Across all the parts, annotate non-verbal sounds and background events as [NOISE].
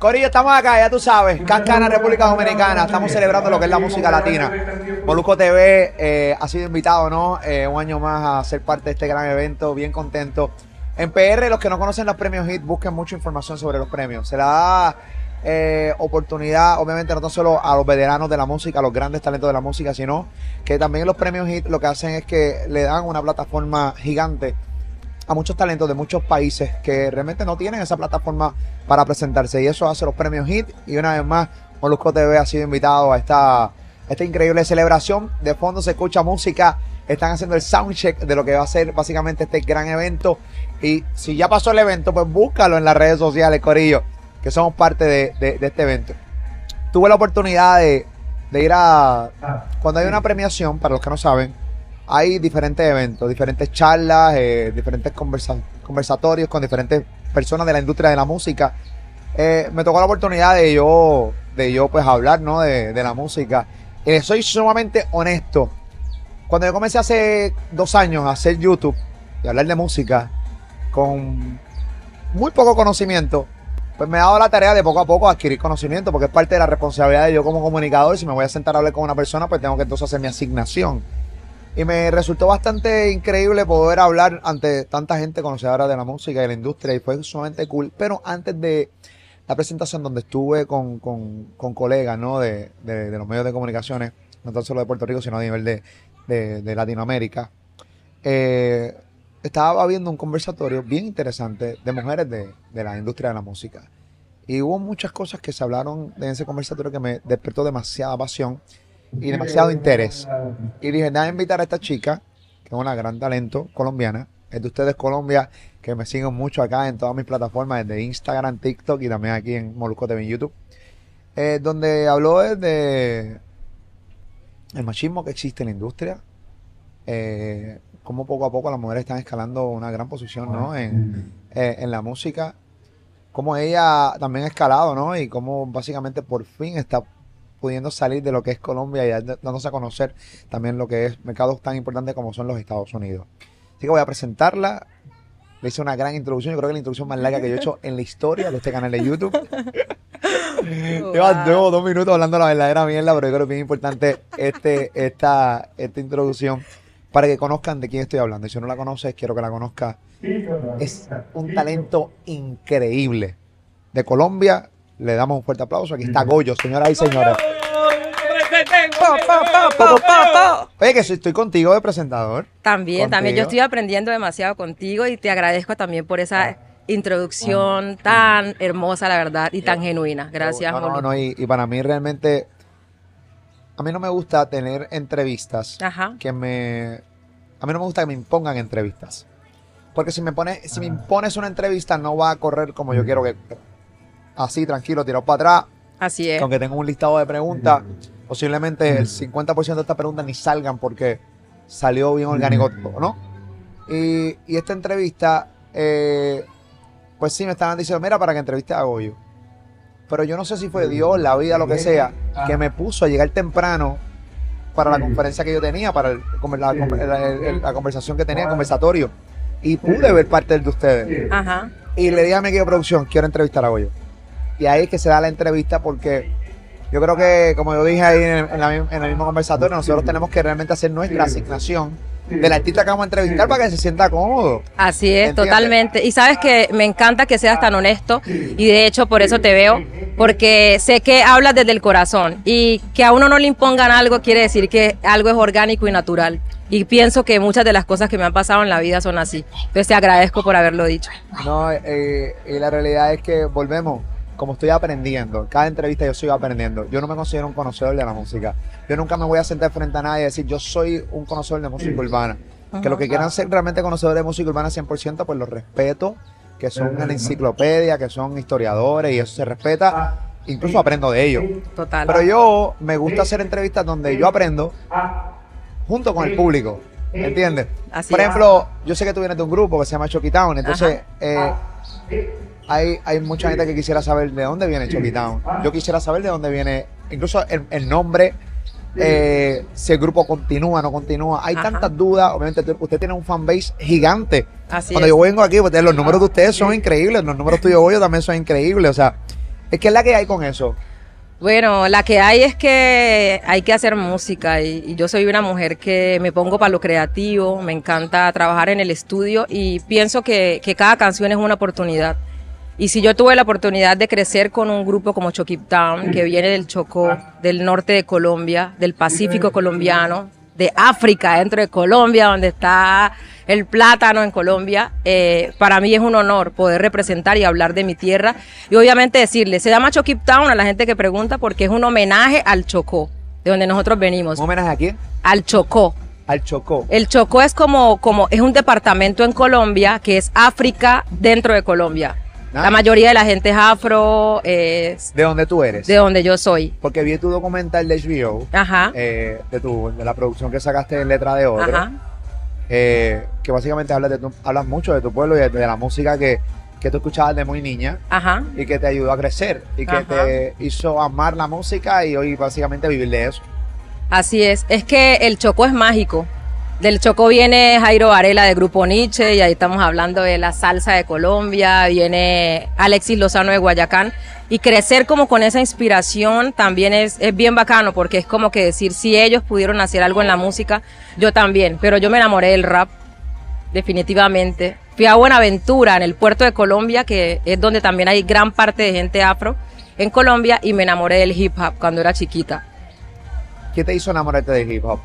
Corillo, estamos acá, ya tú sabes, Cancana, República Dominicana. Estamos celebrando lo que es la música latina. Moluco TV eh, ha sido invitado, ¿no? Eh, un año más a ser parte de este gran evento, bien contento. En PR, los que no conocen los premios HIT, busquen mucha información sobre los premios. Se la da eh, oportunidad, obviamente, no solo a los veteranos de la música, a los grandes talentos de la música, sino que también los premios HIT lo que hacen es que le dan una plataforma gigante a muchos talentos de muchos países que realmente no tienen esa plataforma para presentarse. Y eso hace los premios HIT. Y una vez más, Molusco TV ha sido invitado a esta, esta increíble celebración. De fondo se escucha música. Están haciendo el soundcheck de lo que va a ser básicamente este gran evento. Y si ya pasó el evento, pues búscalo en las redes sociales, Corillo, que somos parte de, este evento. Tuve la oportunidad de, de ir a. Cuando hay una premiación, para los que no saben, hay diferentes eventos, diferentes charlas, eh, diferentes conversatorios con diferentes personas de la industria de la música. Eh, me tocó la oportunidad de yo, de yo pues hablar ¿no? de, la música. Eh, soy sumamente honesto. Cuando yo comencé hace dos años a hacer YouTube y hablar de música con muy poco conocimiento, pues me he dado la tarea de poco a poco adquirir conocimiento, porque es parte de la responsabilidad de yo como comunicador. Si me voy a sentar a hablar con una persona, pues tengo que entonces hacer mi asignación. Y me resultó bastante increíble poder hablar ante tanta gente conocedora de la música y de la industria y fue sumamente cool. Pero antes de la presentación donde estuve con, colegas ¿no? de, los medios de comunicaciones, no tan solo de Puerto Rico, sino a nivel de, Latinoamérica, eh, estaba viendo un conversatorio bien interesante de mujeres de, la industria de la música. Y hubo muchas cosas que se hablaron en ese conversatorio que me despertó demasiada pasión y demasiado interés. Y dije, nada, invitar a esta chica, que es una gran talento colombiana, es de ustedes Colombia, que me siguen mucho acá en todas mis plataformas, desde Instagram, TikTok y también aquí en Molusco TV en YouTube, eh, donde habló de el machismo que existe en la industria, eh, cómo poco a poco las mujeres están escalando una gran posición ¿no? en, eh, en la música, cómo ella también ha escalado, ¿no? Y cómo básicamente por fin está pudiendo salir de lo que es Colombia y dándose a conocer también lo que es mercados tan importantes como son los Estados Unidos. Así que voy a presentarla. Le hice una gran introducción. Yo creo que la introducción más larga que yo he hecho en la historia de este canal de YouTube. [LAUGHS] Llevo dos minutos hablando la verdadera mierda, pero yo creo que es bien importante este, esta, esta introducción para que conozcan de quién estoy hablando. Y si no la conoces, quiero que la conozca. Es un talento increíble. De Colombia, le damos un fuerte aplauso. Aquí está Goyo, señoras y señores. Oye, que estoy contigo de presentador. También, también. Yo estoy aprendiendo demasiado contigo y te agradezco también por esa ah. introducción tan hermosa, la verdad, y tan genuina. Gracias, no, no, no, y, para mí realmente, a mí no me gusta tener entrevistas que me... A mí no me gusta que me impongan entrevistas. Porque si me, pone, si me impones una entrevista, no va a correr como yo quiero que así, tranquilo, tirado para atrás. Así es. Aunque tengo un listado de preguntas, posiblemente el 50% de estas preguntas ni salgan porque salió bien orgánico, ¿no? Y, esta entrevista, eh, pues sí, me estaban diciendo, mira, para que entreviste a Goyo. Pero yo no sé si fue Dios, la vida, lo que sea, que me puso a llegar temprano para la conferencia que yo tenía, para la, conversación que tenía, el conversatorio. Y pude ver parte de ustedes. Ajá. Y le dije a mi equipo de producción, quiero entrevistar a Goyo. Y ahí es que se da la entrevista porque yo creo que, como yo dije ahí en, el mismo conversatorio, nosotros tenemos que realmente hacer nuestra asignación del artista que vamos a entrevistar para que se sienta cómodo. Así es, totalmente. Y sabes que me encanta que seas tan honesto y de hecho por eso te veo, porque sé que hablas desde el corazón y que a uno no le impongan algo quiere decir que algo es orgánico y natural. Y pienso que muchas de las cosas que me han pasado en la vida son así. Entonces te agradezco por haberlo dicho. No, eh, y la realidad es que volvemos como estoy aprendiendo, cada entrevista yo sigo aprendiendo. Yo no me considero un conocedor de la música. Yo nunca me voy a sentar frente a nadie y decir, yo soy un conocedor de música urbana. Que los que quieran ser realmente conocedores de música urbana 100%, pues los respeto, que son una enciclopedia, que son historiadores y eso se respeta. Incluso aprendo de ellos. Total. Pero yo me gusta hacer entrevistas donde yo aprendo junto con el público. ¿Entiendes? Por ejemplo, yo sé que tú vienes de un grupo que se llama Chucky Town, entonces eh, hay, hay mucha gente que quisiera saber de dónde viene Chucky Town. Yo quisiera saber de dónde viene, incluso el, nombre, eh, si el grupo continúa, no continúa. Hay tantas dudas. Obviamente, usted tiene un fanbase gigante. Así Cuando yo vengo aquí, pues, los números de ustedes son increíbles. Los números tuyos hoy también son increíbles. O sea, ¿Qué es la que hay con eso? Bueno, la que hay es que hay que hacer música y, y yo soy una mujer que me pongo para lo creativo, me encanta trabajar en el estudio y pienso que, que cada canción es una oportunidad. Y si yo tuve la oportunidad de crecer con un grupo como Chokip Town, que viene del Chocó, del norte de Colombia, del Pacífico colombiano, de África, dentro de Colombia, donde está el plátano en Colombia, eh, para mí es un honor poder representar y hablar de mi tierra. Y obviamente decirle, se llama Chokip Town a la gente que pregunta porque es un homenaje al Chocó, de donde nosotros venimos. ¿Un homenaje a quién? Al Chocó. Al Chocó. El Chocó es como, como, es un departamento en Colombia que es África dentro de Colombia. Ah. La mayoría de la gente es afro, es ¿De dónde tú eres? de donde yo soy. Porque vi tu documental de HBO, Ajá. eh, de, tu, de la producción que sacaste en Letra de Oro, Ajá. eh, que básicamente hablas, de tu- hablas mucho de tu pueblo y de, de la música que, que tú escuchabas de muy niña Ajá. y que te ayudó a crecer y que Ajá. te hizo amar la música y hoy básicamente vivir de eso. Así es. Es que el Chocó es mágico. Del Chocó viene Jairo Varela de Grupo Nietzsche y ahí estamos hablando de la salsa de Colombia, viene Alexis Lozano de Guayacán y crecer como con esa inspiración también es, es bien bacano porque es como que decir si ellos pudieron hacer algo en la música, yo también, pero yo me enamoré del rap definitivamente. Fui a Buenaventura en el puerto de Colombia que es donde también hay gran parte de gente afro en Colombia y me enamoré del hip hop cuando era chiquita. ¿Qué te hizo enamorarte del hip hop?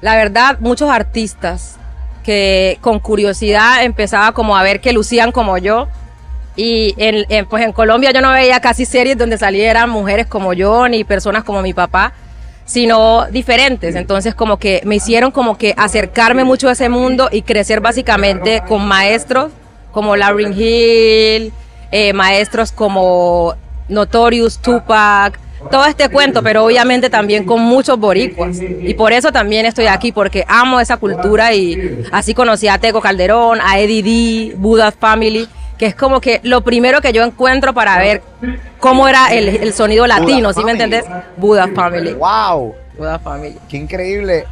La verdad, muchos artistas que con curiosidad empezaba como a ver que lucían como yo. Y en, en, pues en Colombia yo no veía casi series donde salieran mujeres como yo ni personas como mi papá, sino diferentes. Entonces como que me hicieron como que acercarme mucho a ese mundo y crecer básicamente con maestros como Lauryn Hill, eh, maestros como Notorious, Tupac, todo este cuento, pero obviamente también con muchos boricuas. Y por eso también estoy aquí, porque amo esa cultura y así conocí a Teco Calderón, a Eddie D, Buddha Family, que es como que lo primero que yo encuentro para ver cómo era el, el sonido latino, ¿sí me Family. entendés? Buddha Family. ¡Wow! Buddha Family. Qué increíble.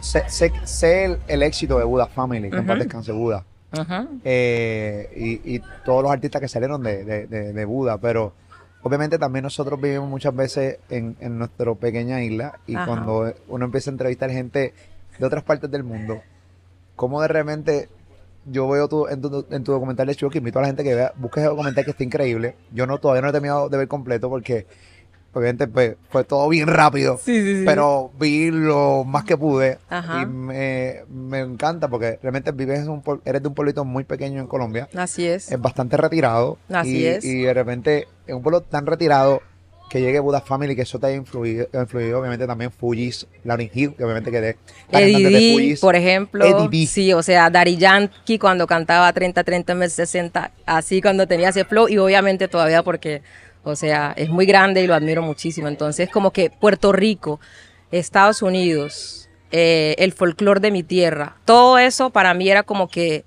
Sé, sé- sé el, el éxito de Buda Family, que paz Ujú. descanse Buda. Ajá. eh, y, y todos los artistas que salieron de, de, de- de Buda, pero obviamente también nosotros vivimos muchas veces en, en nuestra pequeña isla y Ajá. cuando uno empieza a entrevistar gente de otras partes del mundo, como de repente yo veo tu, en, tu, en tu documental de Chucky, invito a la gente que vea, busque ese documental que está increíble. Yo no todavía no lo he terminado de ver completo porque obviamente pues, fue todo bien rápido. Sí, sí, sí. Pero vi lo más que pude Ajá. y me, me encanta porque realmente vives en un, eres de un pueblito muy pequeño en Colombia, Así es. es bastante retirado. Así y, es. Y de repente en un pueblo tan retirado que llegue Buddha Family, que eso te haya influido, influido obviamente también Fugees, Lauryn Hill, que obviamente que de la Eddie de por ejemplo. Eddie. Sí, o sea, Daddy Yankee cuando cantaba 30, 30, mes 60, así cuando tenía ese flow y obviamente todavía porque, o sea, es muy grande y lo admiro muchísimo. Entonces, como que Puerto Rico, Estados Unidos, eh, el folclore de mi tierra, todo eso para mí era como que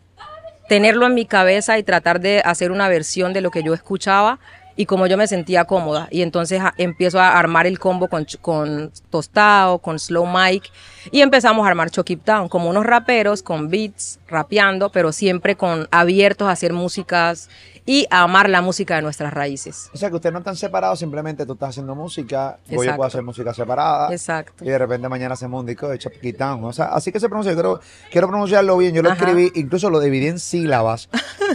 tenerlo en mi cabeza y tratar de hacer una versión de lo que yo escuchaba y como yo me sentía cómoda. Y entonces a- empiezo a armar el combo con, con Tostado, con Slow Mike y empezamos a armar Chokip Town como unos raperos con beats, rapeando, pero siempre con abiertos a hacer músicas y a amar la música de nuestras raíces. O sea que ustedes no están separados, simplemente tú estás haciendo música, Exacto. puede hacer música separada. Exacto. Y de repente mañana hacemos un disco de Chapqui Town. O sea, así que se pronuncia. Yo creo, quiero pronunciarlo bien. Yo lo Ajá. escribí, incluso lo dividí en sílabas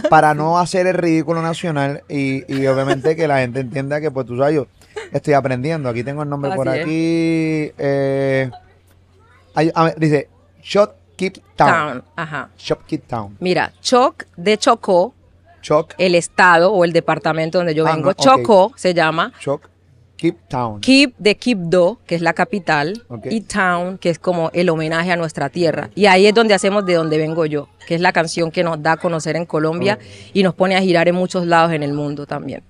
para no [LAUGHS] hacer el ridículo nacional y, y obviamente que la gente entienda que, pues tú sabes, yo estoy aprendiendo. Aquí tengo el nombre por es. aquí. eh, hay- a ver, dice Shot Keep Town. Town. Ajá. Shop Keep Town. Mira, Choc de Chocó, Choc, el estado o el departamento donde yo Ah, vengo, no, ok. Chocó se llama. Choc Keep Town. Kip de Quibdó, que es la capital, Ok. y Town, que es como el homenaje a nuestra tierra. Y ahí es donde hacemos de donde vengo yo, que es la canción que nos da a conocer en Colombia y nos pone a girar en muchos lados en el mundo también.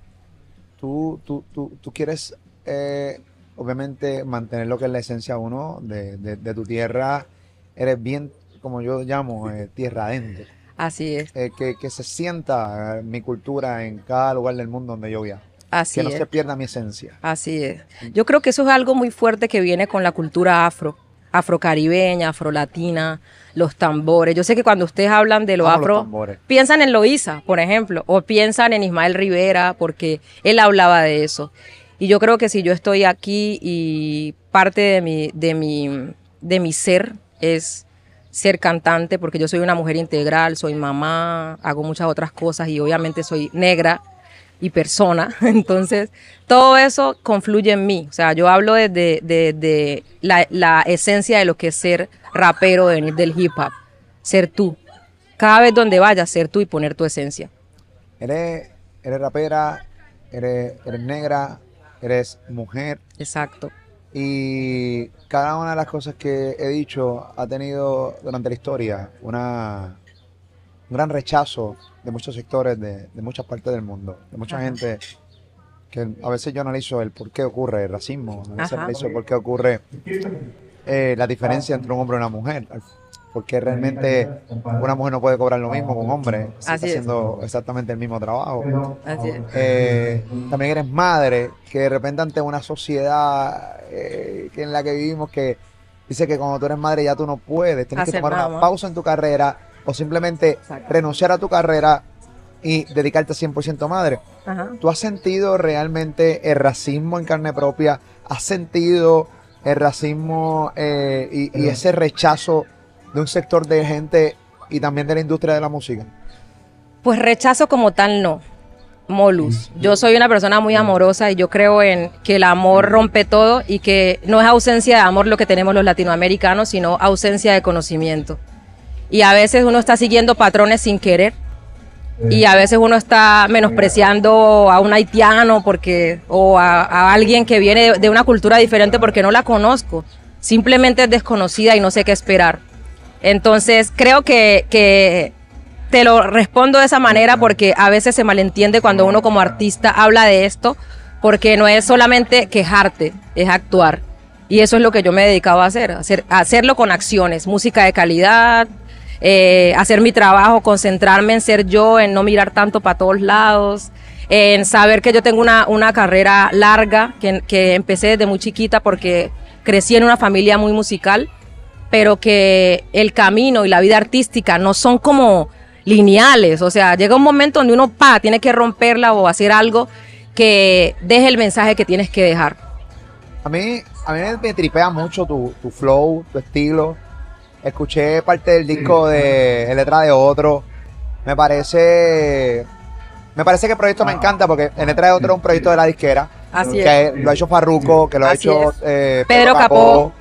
tú, tú, tú, tú quieres, eh, obviamente, mantener lo que es la esencia uno de, de- de tu tierra. Eres bien, como yo llamo, eh, tierra adentro. Así es, Eh, que, que se sienta eh, mi cultura en cada lugar del mundo donde yo viajo. así Que no es. se pierda mi esencia. Así es. Yo creo que eso es algo muy fuerte que viene con la cultura afro, afrocaribeña, afrolatina, los tambores. Yo sé que cuando ustedes hablan de lo Amo afro, piensan en Loíza, por ejemplo, o piensan en Ismael Rivera, porque él hablaba de eso. Y yo creo que si yo estoy aquí y parte de mi, de mi, de mi ser es ser cantante, porque yo soy una mujer integral, soy mamá, hago muchas otras cosas y obviamente soy negra y persona. [LAUGHS] Entonces, todo eso confluye en mí. O sea, yo hablo desde de, de la, la esencia de lo que es ser rapero, de venir del hip hop, ser tú. Cada vez donde vayas, ser tú y poner tu esencia. Eres, eres rapera, eres, eres negra, eres mujer Exacto. Y cada una de las cosas que he dicho ha tenido durante la historia una, un gran rechazo de muchos sectores de, de muchas partes del mundo, de mucha Ajá. gente que a veces yo analizo el por qué ocurre el racismo, a veces Ajá. analizo el por qué ocurre eh, la diferencia entre un hombre y una mujer. Porque realmente una mujer no puede cobrar lo mismo que un hombre si está es. haciendo exactamente el mismo trabajo. Así es. Eh, también eres madre, que de repente ante una sociedad eh, que en la que vivimos que dice que cuando tú eres madre ya tú no puedes, tienes que tomar nada una pausa en tu carrera o simplemente Exacto. renunciar a tu carrera y dedicarte 100% madre. Ajá. ¿Tú has sentido realmente el racismo en carne propia? ¿Has sentido el racismo eh, y, y ese rechazo de un sector de gente y también de la industria de la música? Pues rechazo como tal no. Molus. Yo soy una persona muy amorosa y yo creo en que el amor rompe todo y que no es ausencia de amor lo que tenemos los latinoamericanos, sino ausencia de conocimiento. Y a veces uno está siguiendo patrones sin querer y a veces uno está menospreciando a un haitiano porque o a, a alguien que viene de, de una cultura diferente porque no la conozco. Simplemente es desconocida y no sé qué esperar. Entonces creo que, que te lo respondo de esa manera porque a veces se malentiende cuando uno como artista habla de esto, porque no es solamente quejarte, es actuar. Y eso es lo que yo me he dedicado a hacer, hacer hacerlo con acciones, música de calidad, eh, hacer mi trabajo, concentrarme en ser yo, en no mirar tanto para todos lados, en saber que yo tengo una, una carrera larga, que, que empecé desde muy chiquita porque crecí en una familia muy musical pero que el camino y la vida artística no son como lineales. O sea, llega un momento donde uno pa, tiene que romperla o hacer algo que deje el mensaje que tienes que dejar. A mí, a mí me tripea mucho tu, tu flow, tu estilo. Escuché parte del disco de Letra de Otro. Me parece. Me parece que el proyecto me encanta porque En Letra de Otro es un proyecto de la disquera. Así que lo ha hecho Farruko, que lo ha Así hecho es. eh, Pedro Capó.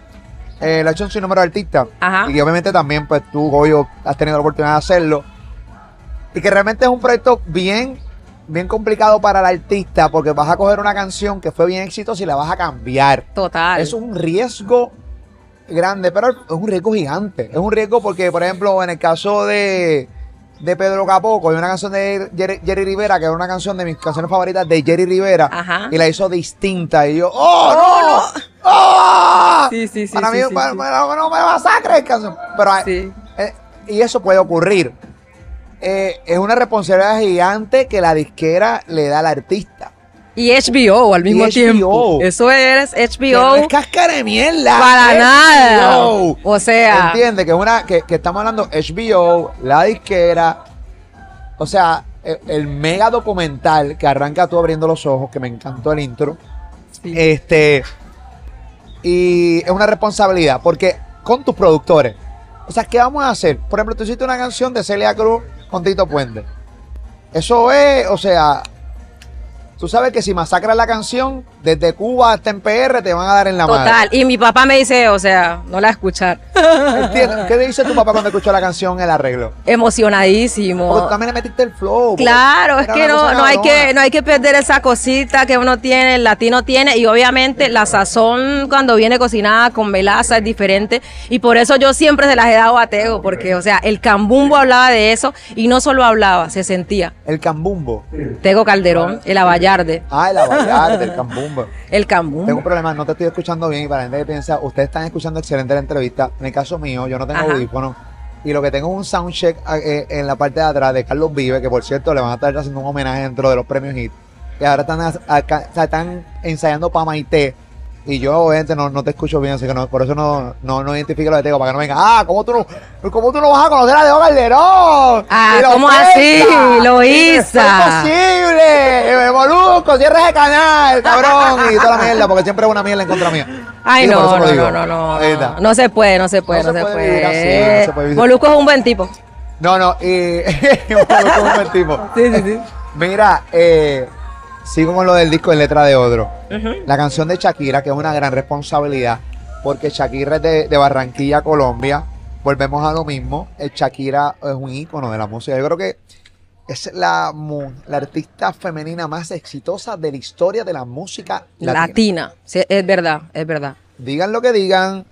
Eh, lo hecho en su número de artistas. Ajá. Y obviamente también, pues tú, Goyo, has tenido la oportunidad de hacerlo. Y que realmente es un proyecto bien, bien complicado para el artista porque vas a coger una canción que fue bien exitosa y la vas a cambiar. Total. Es un riesgo grande, pero es un riesgo gigante. Es un riesgo porque, por ejemplo, en el caso de, de Pedro Capoco, hay una canción de Jerry, Jerry Rivera, que es una canción de mis canciones favoritas de Jerry Rivera, Ajá. y la hizo distinta. Y yo, ¡oh, no! ¡Oh! Sí, sí, sí, Para sí, mí, sí, para- sí. para- no me masacre el canción. Pero, Sí. eh, y eso puede ocurrir. Eh, es una responsabilidad gigante que la disquera le da al artista. Y HBO al mismo HBO. tiempo. Eso es Que no HBO es cáscara de mierda. para es nada. HBO. O sea, Entiende que es una que, que estamos hablando HBO, la disquera, o sea, el, el mega documental que arranca tú abriendo los ojos, que me encantó el intro. sí. Este y es una responsabilidad porque con tus productores. O sea, ¿qué vamos a hacer? Por ejemplo, tú hiciste una canción de Celia Cruz con Tito Puente. Eso es, o sea, tú sabes que si masacras la canción, desde Cuba hasta en PR te van a dar en la madre. Total. Y mi papá me dice, o sea, no la escuchar. ¿Qué dice tu papá cuando escuchó la canción El Arreglo? Porque Emocionadísimo. tú también le metiste el flow. porque Claro, es que no, no hay que, no hay que perder esa cosita que uno tiene, el latino tiene, y obviamente la sazón cuando viene cocinada con melaza es diferente, y por eso yo siempre se las he dado a Tego, porque, o sea, el cambumbo hablaba de eso, y no solo hablaba, se sentía. El cambumbo. Tego Calderón, el Avallarde, Ah, el abayarte, el cambumbo. El Tengo un cambumbo. problema, no te estoy escuchando bien y para la gente que piensa, ustedes están escuchando excelente la entrevista. En el caso mío, yo no tengo Ajá. audífonos y lo que tengo es un soundcheck eh, en la parte de atrás de Carlos Vive, que por cierto le van a estar haciendo un homenaje dentro de los premios HIT. Y ahora están, a- acá- o sea, están ensayando para Maite y yo obviamente no, no te escucho bien, así que no, por eso no, no, no identifico lo de Tego, para que no venga, ah, ¿cómo tú no, cómo tú no vas a conocer a Diego Calderón? Ah, Y lo ¿cómo así? Lo Y hizo. No es posible, eh, Molusco, cierres de canal, cabrón, y toda la mierda, porque siempre es una mierda en contra mía. Ay, Y no, no, no, no, no. No se puede, no se puede, No se puede así, se. Moluco es un buen tipo. No, no, y [LAUGHS] Molusco es un buen tipo. Sí, sí, sí. Mira, eh, sigo con lo del disco en letra de Odro. La canción de Shakira, que es una gran responsabilidad, porque Shakira es de, de Barranquilla, Colombia. Volvemos a lo mismo. El Shakira es un ícono de la música. Yo creo que es la, la artista femenina más exitosa de la historia de la música latina. Latina. Sí, es verdad, es verdad. Digan lo que digan,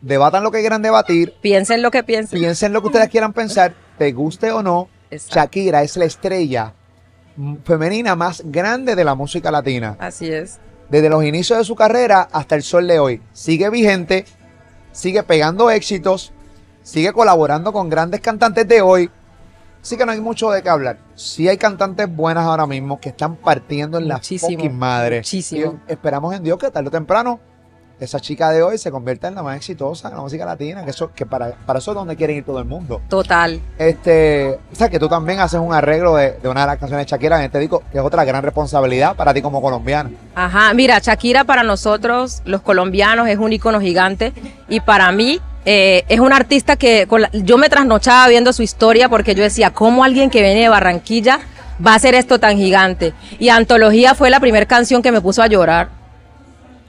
debatan lo que quieran debatir, Piensen lo que piensen. piensen lo que ustedes quieran pensar, te guste o no. Exacto. Shakira es la estrella femenina más grande de la música latina. Así es. desde los inicios de su carrera hasta el sol de hoy. Sigue vigente, sigue pegando éxitos, sigue colaborando con grandes cantantes de hoy. Así que no hay mucho de qué hablar. Sí hay cantantes buenas ahora mismo que están partiendo en la Muchísimo, fucking madre. muchísimo. Y esperamos en Dios que tarde o temprano esa chica de hoy se convierta en la más exitosa de la música latina. Que eso, que para, para eso es donde quieren ir todo el mundo. Total. Este, o sea, que tú también haces un arreglo de, de una de las canciones de Shakira en este disco, que es otra gran responsabilidad para ti como colombiana. Ajá, mira, Shakira para nosotros, los colombianos, es un ícono gigante y para mí eh, es un artista que con la- yo me trasnochaba viendo su historia porque yo decía, ¿cómo alguien que viene de Barranquilla va a hacer esto tan gigante? Y Antología fue la primera canción que me puso a llorar.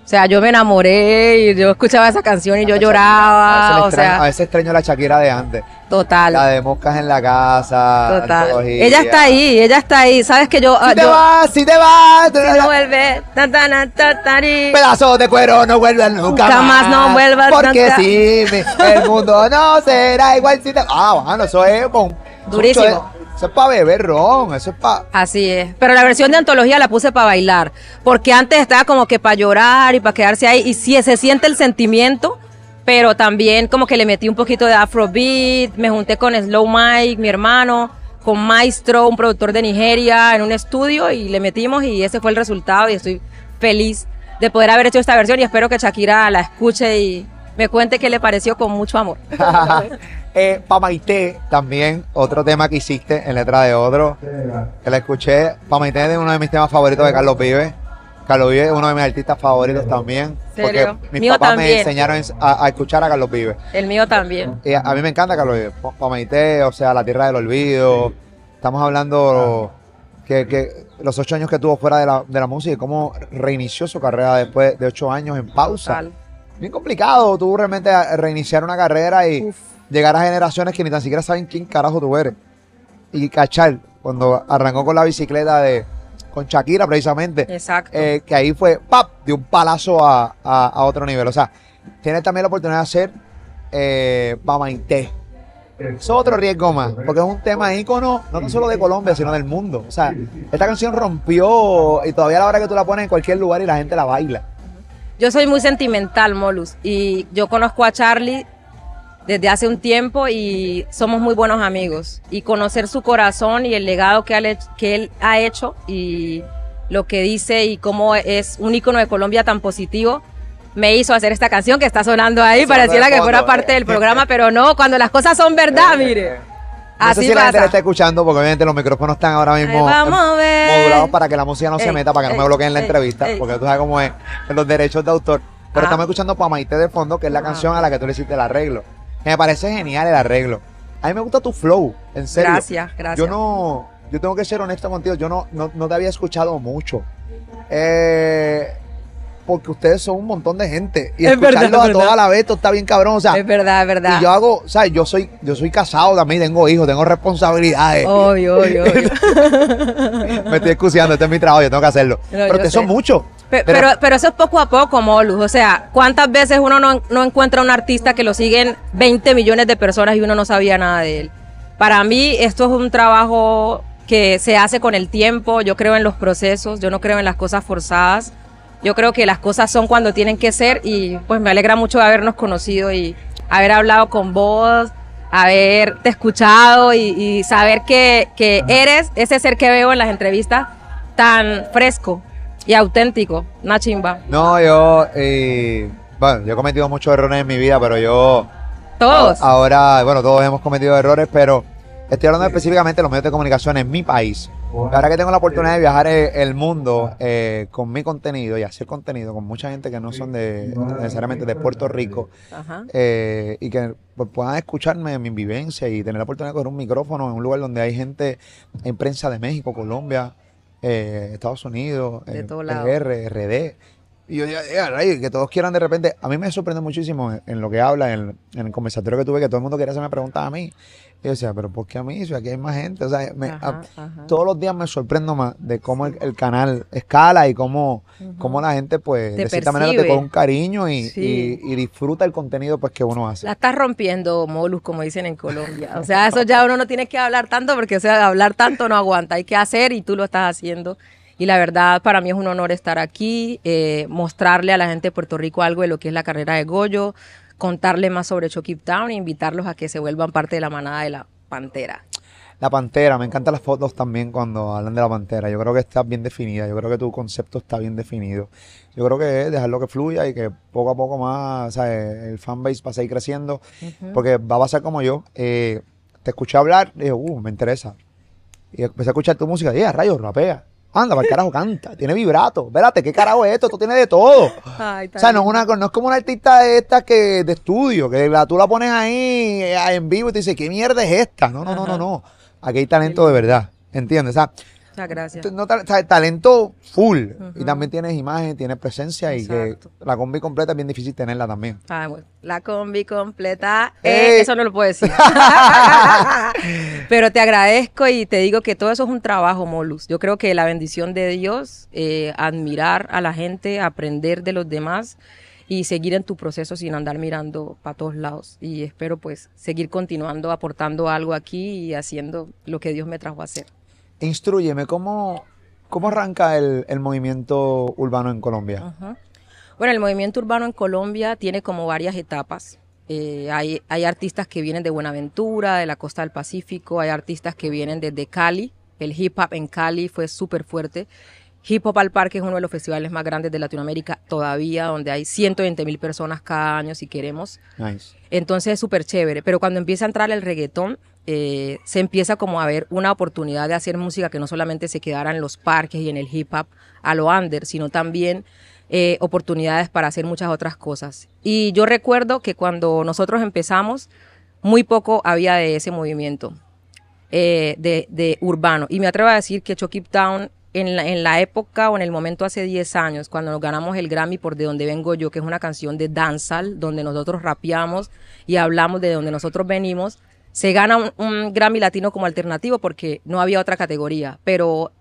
O sea, yo me enamoré y yo escuchaba esa canción y yo a lloraba, veces, o extraño, a sea, veces extraño la Shakira de antes. total. La de moscas en la casa. Total. antología. Ella está ahí, ella está ahí. ¿Sabes que yo... ah, Si te yo- vas, si te vas. si no vuelve, ta, ta, na, ta, tari. Pedazos de cuero no vuelvan nunca, Nunca más, no vuelvas Porque nunca. sí, el mundo no será igual si te. Ah, bueno, eso es. Durísimo. Eso es, para beber ron. Eso es para. Así es. Pero la versión de antología la puse para bailar. Porque antes estaba como que para llorar y para quedarse ahí. Y sí, se siente el sentimiento. Pero también como que le metí un poquito de afrobeat. Me junté con Slow Mike, mi hermano. Con Maestro, un productor de Nigeria, en un estudio. Y le metimos y ese fue el resultado. Y estoy feliz de poder haber hecho esta versión. Y espero que Shakira la escuche y me cuente qué le pareció con mucho amor. [LAUGHS] eh, Pamaité, también, otro tema que hiciste en letra de otro. Que la escuché. Pamaité es uno de mis temas favoritos de Carlos Vives. Carlos Vives es uno de mis artistas favoritos también. ¿Serio? Porque mis Mío papás me enseñaron a, a escuchar a Carlos Vives. El mío también. Y a, a mí me encanta Carlos Vives. Pa- Pamaité, o sea, La Tierra del Olvido. Estamos hablando que, que los ocho años que tuvo fuera de la, de la música y cómo reinició su carrera después de ocho años en pausa. Total. Bien complicado tú realmente reiniciar una carrera y Uf. llegar a generaciones que ni tan siquiera saben quién carajo tú eres. Y cachar, cuando arrancó con la bicicleta de con Shakira precisamente, Exacto. eh, que ahí fue, ¡pap! de un palazo a, a- a otro nivel. O sea, tienes también la oportunidad de hacer eh, Pamaité. Eso es otro riesgo más, porque es un tema ícono, no tan solo de Colombia, sino del mundo. O sea, esta canción rompió y todavía a la hora que tú la pones en cualquier lugar y la gente la baila. Yo soy muy sentimental, Molus, y yo conozco a Charlie desde hace un tiempo y somos muy buenos amigos. Y conocer su corazón y el legado que, él- que él ha hecho y lo que dice y cómo es un ícono de Colombia tan positivo, me hizo hacer esta canción que está sonando ahí. Sonando Pareciera que fuera parte del programa, pero no, cuando las cosas son verdad, mire. No sé Así si la gente la pasa. está escuchando, porque obviamente los micrófonos están ahora mismo vamos a ver. modulados para que la música no se Ey, meta, para que no me ey, bloqueen la ey, entrevista, ey. porque tú sabes cómo es los derechos de autor. Pero Ah. estamos escuchando Pamaité de fondo, que es la Ah. canción a la que tú le hiciste el arreglo. Que me parece genial el arreglo. A mí me gusta tu flow, en serio. Gracias, gracias. Yo no, yo tengo que ser honesto contigo, yo no, no, no te había escuchado mucho. Eh, porque ustedes son un montón de gente. Y Es verdad, a toda la vez, esto está bien cabrón. O sea, es verdad, es verdad. y yo hago, o sea, yo soy, yo soy casado también, tengo hijos, tengo responsabilidades. Obvio, obvio, obvio. [LAUGHS] Me estoy excusando, este es mi trabajo, yo tengo que hacerlo. No, pero ustedes son muchos. Pe- Pero, pero, eso es poco a poco, Molus. O sea, ¿cuántas veces uno no, no encuentra un artista que lo siguen 20 millones de personas y uno no sabía nada de él? Para mí, esto es un trabajo que se hace con el tiempo. Yo creo en los procesos, yo no creo en las cosas forzadas. Yo creo que las cosas son cuando tienen que ser y pues me alegra mucho habernos conocido y haber hablado con vos, haberte escuchado y, y saber que, que eres ese ser que veo en las entrevistas tan fresco, y auténtico, una chimba. No, yo, eh, bueno, yo he cometido muchos errores en mi vida, pero yo... Todos. Ahora, bueno, todos hemos cometido errores, pero estoy hablando específicamente de los medios de comunicación en mi país. Ahora que tengo la oportunidad de viajar e- el mundo eh, con mi contenido y hacer contenido con mucha gente que no son de necesariamente de Puerto Rico eh, y que pues, puedan escucharme mi vivencia y tener la oportunidad de coger un micrófono en un lugar donde hay gente en prensa de México, Colombia, eh, Estados Unidos, De eh, lados. PR, RD. Y yo "Eh, rayos", que todos quieran de repente. A mí me sorprende muchísimo en, en lo que habla, en, en el conversatorio que tuve, que todo el mundo quería hacerme preguntas a mí. Y yo decía, pero ¿por qué a mí? Si aquí hay más gente. O sea, me- Ajá, a- ajá. todos los días me sorprendo más de cómo el, el canal escala y cómo, cómo la gente, pues, Te de cierta manera te coge un cariño y, Sí. y- y disfruta el contenido pues que uno hace. La estás rompiendo, Molus, como dicen en Colombia. O sea, eso ya uno no tiene que hablar tanto porque, o sea, hablar tanto no aguanta. Hay que hacer y tú lo estás haciendo. Y la verdad, para mí es un honor estar aquí, eh, mostrarle a la gente de Puerto Rico algo de lo que es la carrera de Goyo, contarle más sobre Chucky Town e invitarlos a que se vuelvan parte de la manada de la Pantera. La pantera, me encantan las fotos también cuando hablan de la pantera. Yo creo que está bien definida, yo creo que tu concepto está bien definido. Yo creo que es dejarlo que fluya y que poco a poco más, sea, el fanbase va a seguir creciendo. Porque va a pasar como yo. eh, te escuché hablar y dije, uh, me interesa. Y empecé a escuchar tu música y dije, "Ah, rayos, rapea. Anda, para el carajo canta, tiene vibrato. Espérate, ¿qué carajo es esto? Esto tiene de todo. Ay, O sea, no es, una, no es como una artista de esta que de estudio, que la, tú la pones ahí eh, en vivo y te dices, ¿qué mierda es esta? No, no, no, no, no. Aquí hay talento de verdad, ¿entiendes? O sea, Muchas gracias. tú- no, ta- o sea, talento full. Y también tienes imagen, tienes presencia y que la combi completa es bien difícil tenerla también. Ah, bueno, la combi completa. ¡Ey! eh, eso no lo puedo decir. [LAUGHS] Pero te agradezco y te digo que todo eso es un trabajo, Molus. Yo creo que la bendición de Dios, eh, admirar a la gente, aprender de los demás y seguir en tu proceso sin andar mirando para todos lados. Y espero pues seguir continuando aportando algo aquí y haciendo lo que Dios me trajo a hacer. Instruyeme, ¿cómo, cómo arranca el, el movimiento urbano en Colombia? Bueno, el movimiento urbano en Colombia tiene como varias etapas. Eh, hay, hay artistas que vienen de Buenaventura, de la costa del Pacífico, hay artistas que vienen desde Cali. El hip hop en Cali fue súper fuerte. Hip Hop al Parque es uno de los festivales más grandes de Latinoamérica todavía, donde hay 120 mil personas cada año, si queremos. Nice. Entonces es súper chévere. Pero cuando empieza a entrar el reggaetón, eh, se empieza como a ver una oportunidad de hacer música que no solamente se quedara en los parques y en el hip hop a lo under, sino también eh, oportunidades para hacer muchas otras cosas. Y yo recuerdo que cuando nosotros empezamos, muy poco había de ese movimiento eh, de, urbano. Y me atrevo a decir que Chucky Town en la, época o en el momento hace 10 años, cuando nos ganamos el Grammy por De Donde Vengo Yo, que es una canción de dancehall, donde nosotros rapeamos y hablamos de donde nosotros venimos, se gana un, Grammy latino como alternativo porque no había otra categoría. Pero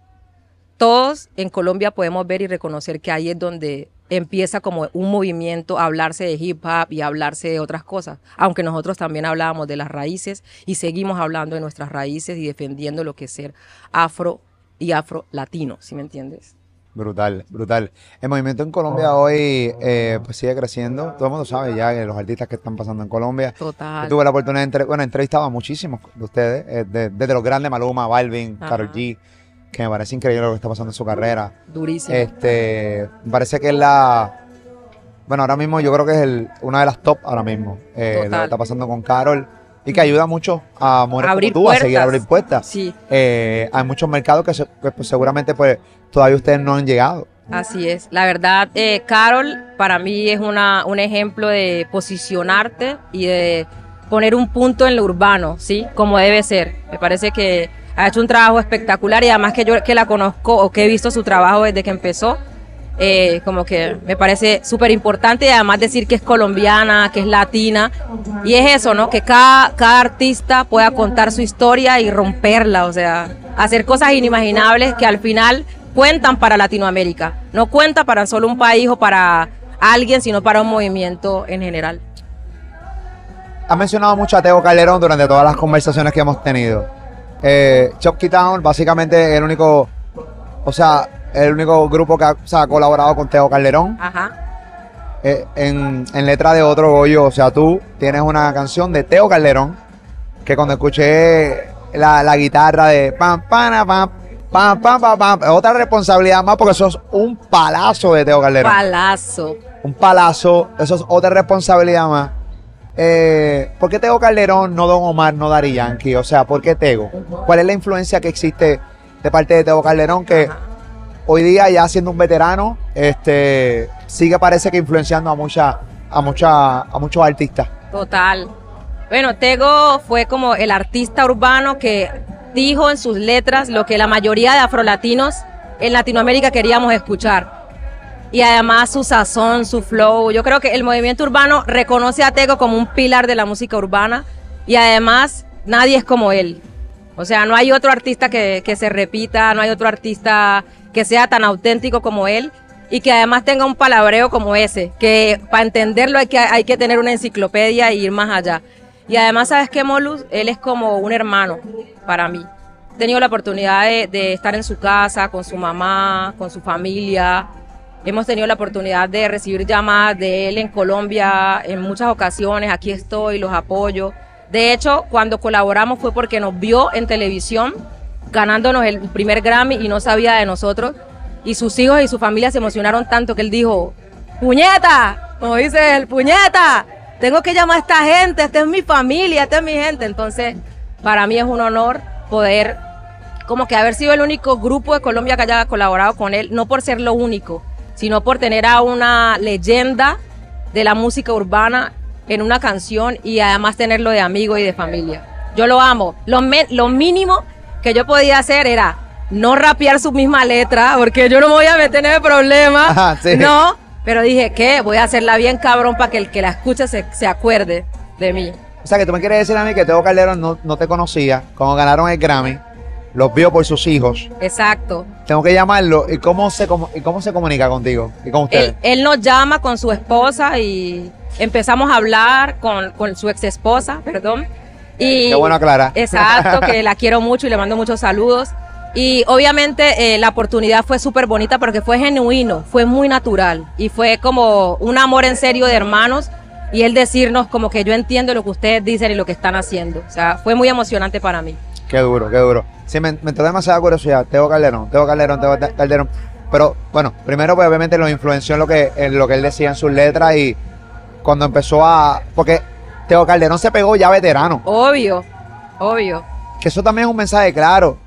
todos en Colombia podemos ver y reconocer que ahí es donde empieza como un movimiento a hablarse de hip hop y a hablarse de otras cosas, aunque nosotros también hablábamos de las raíces y seguimos hablando de nuestras raíces y defendiendo lo que es ser afro y afro latino, ¿sí me entiendes? Brutal, brutal. El movimiento en Colombia hoy eh, pues sigue creciendo. Todo el mundo sabe ya que los artistas que están pasando en Colombia. Yo Total. tuve la oportunidad de entre, bueno, he entrevistado a muchísimos de ustedes, eh, de- desde los grandes Maluma, Balvin, Ajá. Karol G, que me parece increíble lo que está pasando en su carrera. Durísimo. Este, me parece que es la, bueno, ahora mismo yo creo que es el, una de las top ahora mismo, eh, lo que está pasando con Carol y que ayuda mucho a mujeres Abrir como tú a seguir puertas. abrir puertas. Sí, Eh, hay muchos mercados que, se- que, pues, seguramente pues todavía ustedes no han llegado. Así es. La verdad, eh, Carol para mí es una, un ejemplo de posicionarte y de poner un punto en lo urbano, ¿sí? Como debe ser. Me parece que ha hecho un trabajo espectacular y además que yo que la conozco o que he visto su trabajo desde que empezó, eh, como que me parece súper importante y además decir que es colombiana, que es latina. Y es eso, ¿no? Que cada, cada artista pueda contar su historia y romperla, o sea, hacer cosas inimaginables que al final cuentan para Latinoamérica. No cuenta para solo un país o para alguien, sino para un movimiento en general. Has mencionado mucho a Teo Calderón durante todas las conversaciones que hemos tenido. Eh, Chopkey Town básicamente es el único, o sea, el único grupo que ha, o sea, ha colaborado con Teo Calderón. Ajá. Eh, en, en letra de otro Goyo, o sea, tú tienes una canción de Teo Calderón que cuando escuché la, la guitarra de pam, pana, pam, Pam, pam, pam, pam. Otra responsabilidad más porque eso es un palazo de Teo Calderón. Palazo. Un palazo. Eso es otra responsabilidad más. Eh, ¿Por qué Tego Calderón, no Don Omar, no Dari Yankee? O sea, ¿por qué Tego? ¿Cuál es la influencia que existe de parte de Tego Calderón que hoy día ya siendo un veterano, este, sigue parece que influenciando a mucha, a mucha, a muchos artistas? Total. Bueno, Tego fue como el artista urbano que dijo en sus letras lo que la mayoría de afrolatinos en Latinoamérica queríamos escuchar y además su sazón, su flow. Yo creo que el movimiento urbano reconoce a Tego como un pilar de la música urbana y además nadie es como él. O sea, no hay otro artista que, que se repita, no hay otro artista que sea tan auténtico como él y que además tenga un palabreo como ese, que para entenderlo hay que, hay que tener una enciclopedia e ir más allá. Y además, ¿sabes qué, Molus? Él es como un hermano para mí. He tenido la oportunidad de, de estar en su casa, con su mamá, con su familia, Hemos tenido la oportunidad de recibir llamadas de él en Colombia en muchas ocasiones. Aquí estoy, los apoyo. De hecho, cuando colaboramos fue porque nos vio en televisión ganándonos el primer Grammy y no sabía de nosotros. Y sus hijos y su familia se emocionaron tanto que él dijo, puñeta, como dice él, puñeta, tengo que llamar a esta gente, esta es mi familia, esta es mi gente. Entonces, para mí es un honor poder como que haber sido el único grupo de Colombia que haya colaborado con él, no por ser lo único, sino por tener a una leyenda de la música urbana en una canción y además tenerlo de amigo y de familia. Yo lo amo. Lo, lo mínimo que yo podía hacer era no rapear su misma letra, porque yo no me voy a meter en el problema. [LAUGHS] No, pero dije, ¿qué? Voy a hacerla bien cabrón para que el que la escuche se, se, acuerde de mí. O sea, que tú me quieres decir a mí que Teo Calderón no, no te conocía cuando ganaron el Grammy los vio por sus hijos. Exacto. Tengo que llamarlo. ¿Y cómo se, y cómo se comunica contigo y con ustedes? Él, nos llama con su esposa y empezamos a hablar con, con su ex esposa, perdón. Y, Qué bueno Clara. Exacto, que [LAUGHS] la quiero mucho y le mando muchos saludos. Y obviamente eh, la oportunidad fue súper bonita porque fue genuino, fue muy natural y fue como un amor en serio de hermanos y él decirnos como que yo entiendo lo que ustedes dicen y lo que están haciendo. O sea, fue muy emocionante para mí. Qué duro, qué duro. Sí, me, me demasiada curiosidad. Teo Calderón, Teo Calderón, Teo Calderón. Pero bueno, primero pues obviamente lo influenció en lo que, en lo que él decía en sus letras y cuando empezó a... Porque Teo Calderón se pegó ya veterano. Obvio, obvio. Que eso también es un mensaje claro.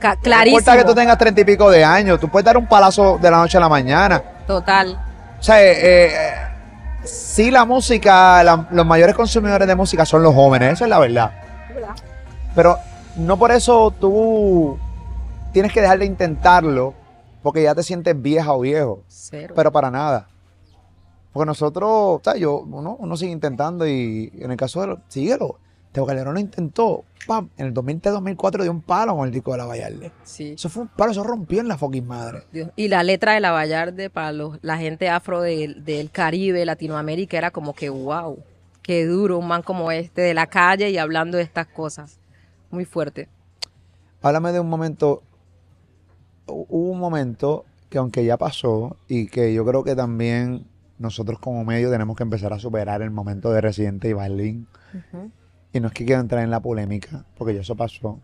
Clarísimo. No importa que tú tengas treinta y pico de años, tú puedes dar un palazo de la noche a la mañana. Total. O sea, eh, eh, sí la música, los mayores consumidores de música son los jóvenes, eso es la verdad. Pero no por eso tú tienes que dejar de intentarlo porque ya te sientes vieja o viejo. Cero. Pero para nada. Porque nosotros, o sea, yo, uno, uno sigue intentando y en el caso de los, síguelo. Teo Calderón lo intentó, pam, en el 2003-2004 dio un palo con el disco de La Vallarde. Sí. Eso fue un palo, eso rompió en la fucking madre. Dios. Y la letra de La Vallarde para los, la gente afro del, del Caribe, Latinoamérica, era como que wow, qué duro un man como este de la calle y hablando de estas cosas muy fuerte. Háblame de un momento, hubo un momento que aunque ya pasó y que yo creo que también nosotros como medio tenemos que empezar a superar el momento de Residente y Balvin. Uh -huh. Y no es que quiero entrar en la polémica, porque ya eso pasó.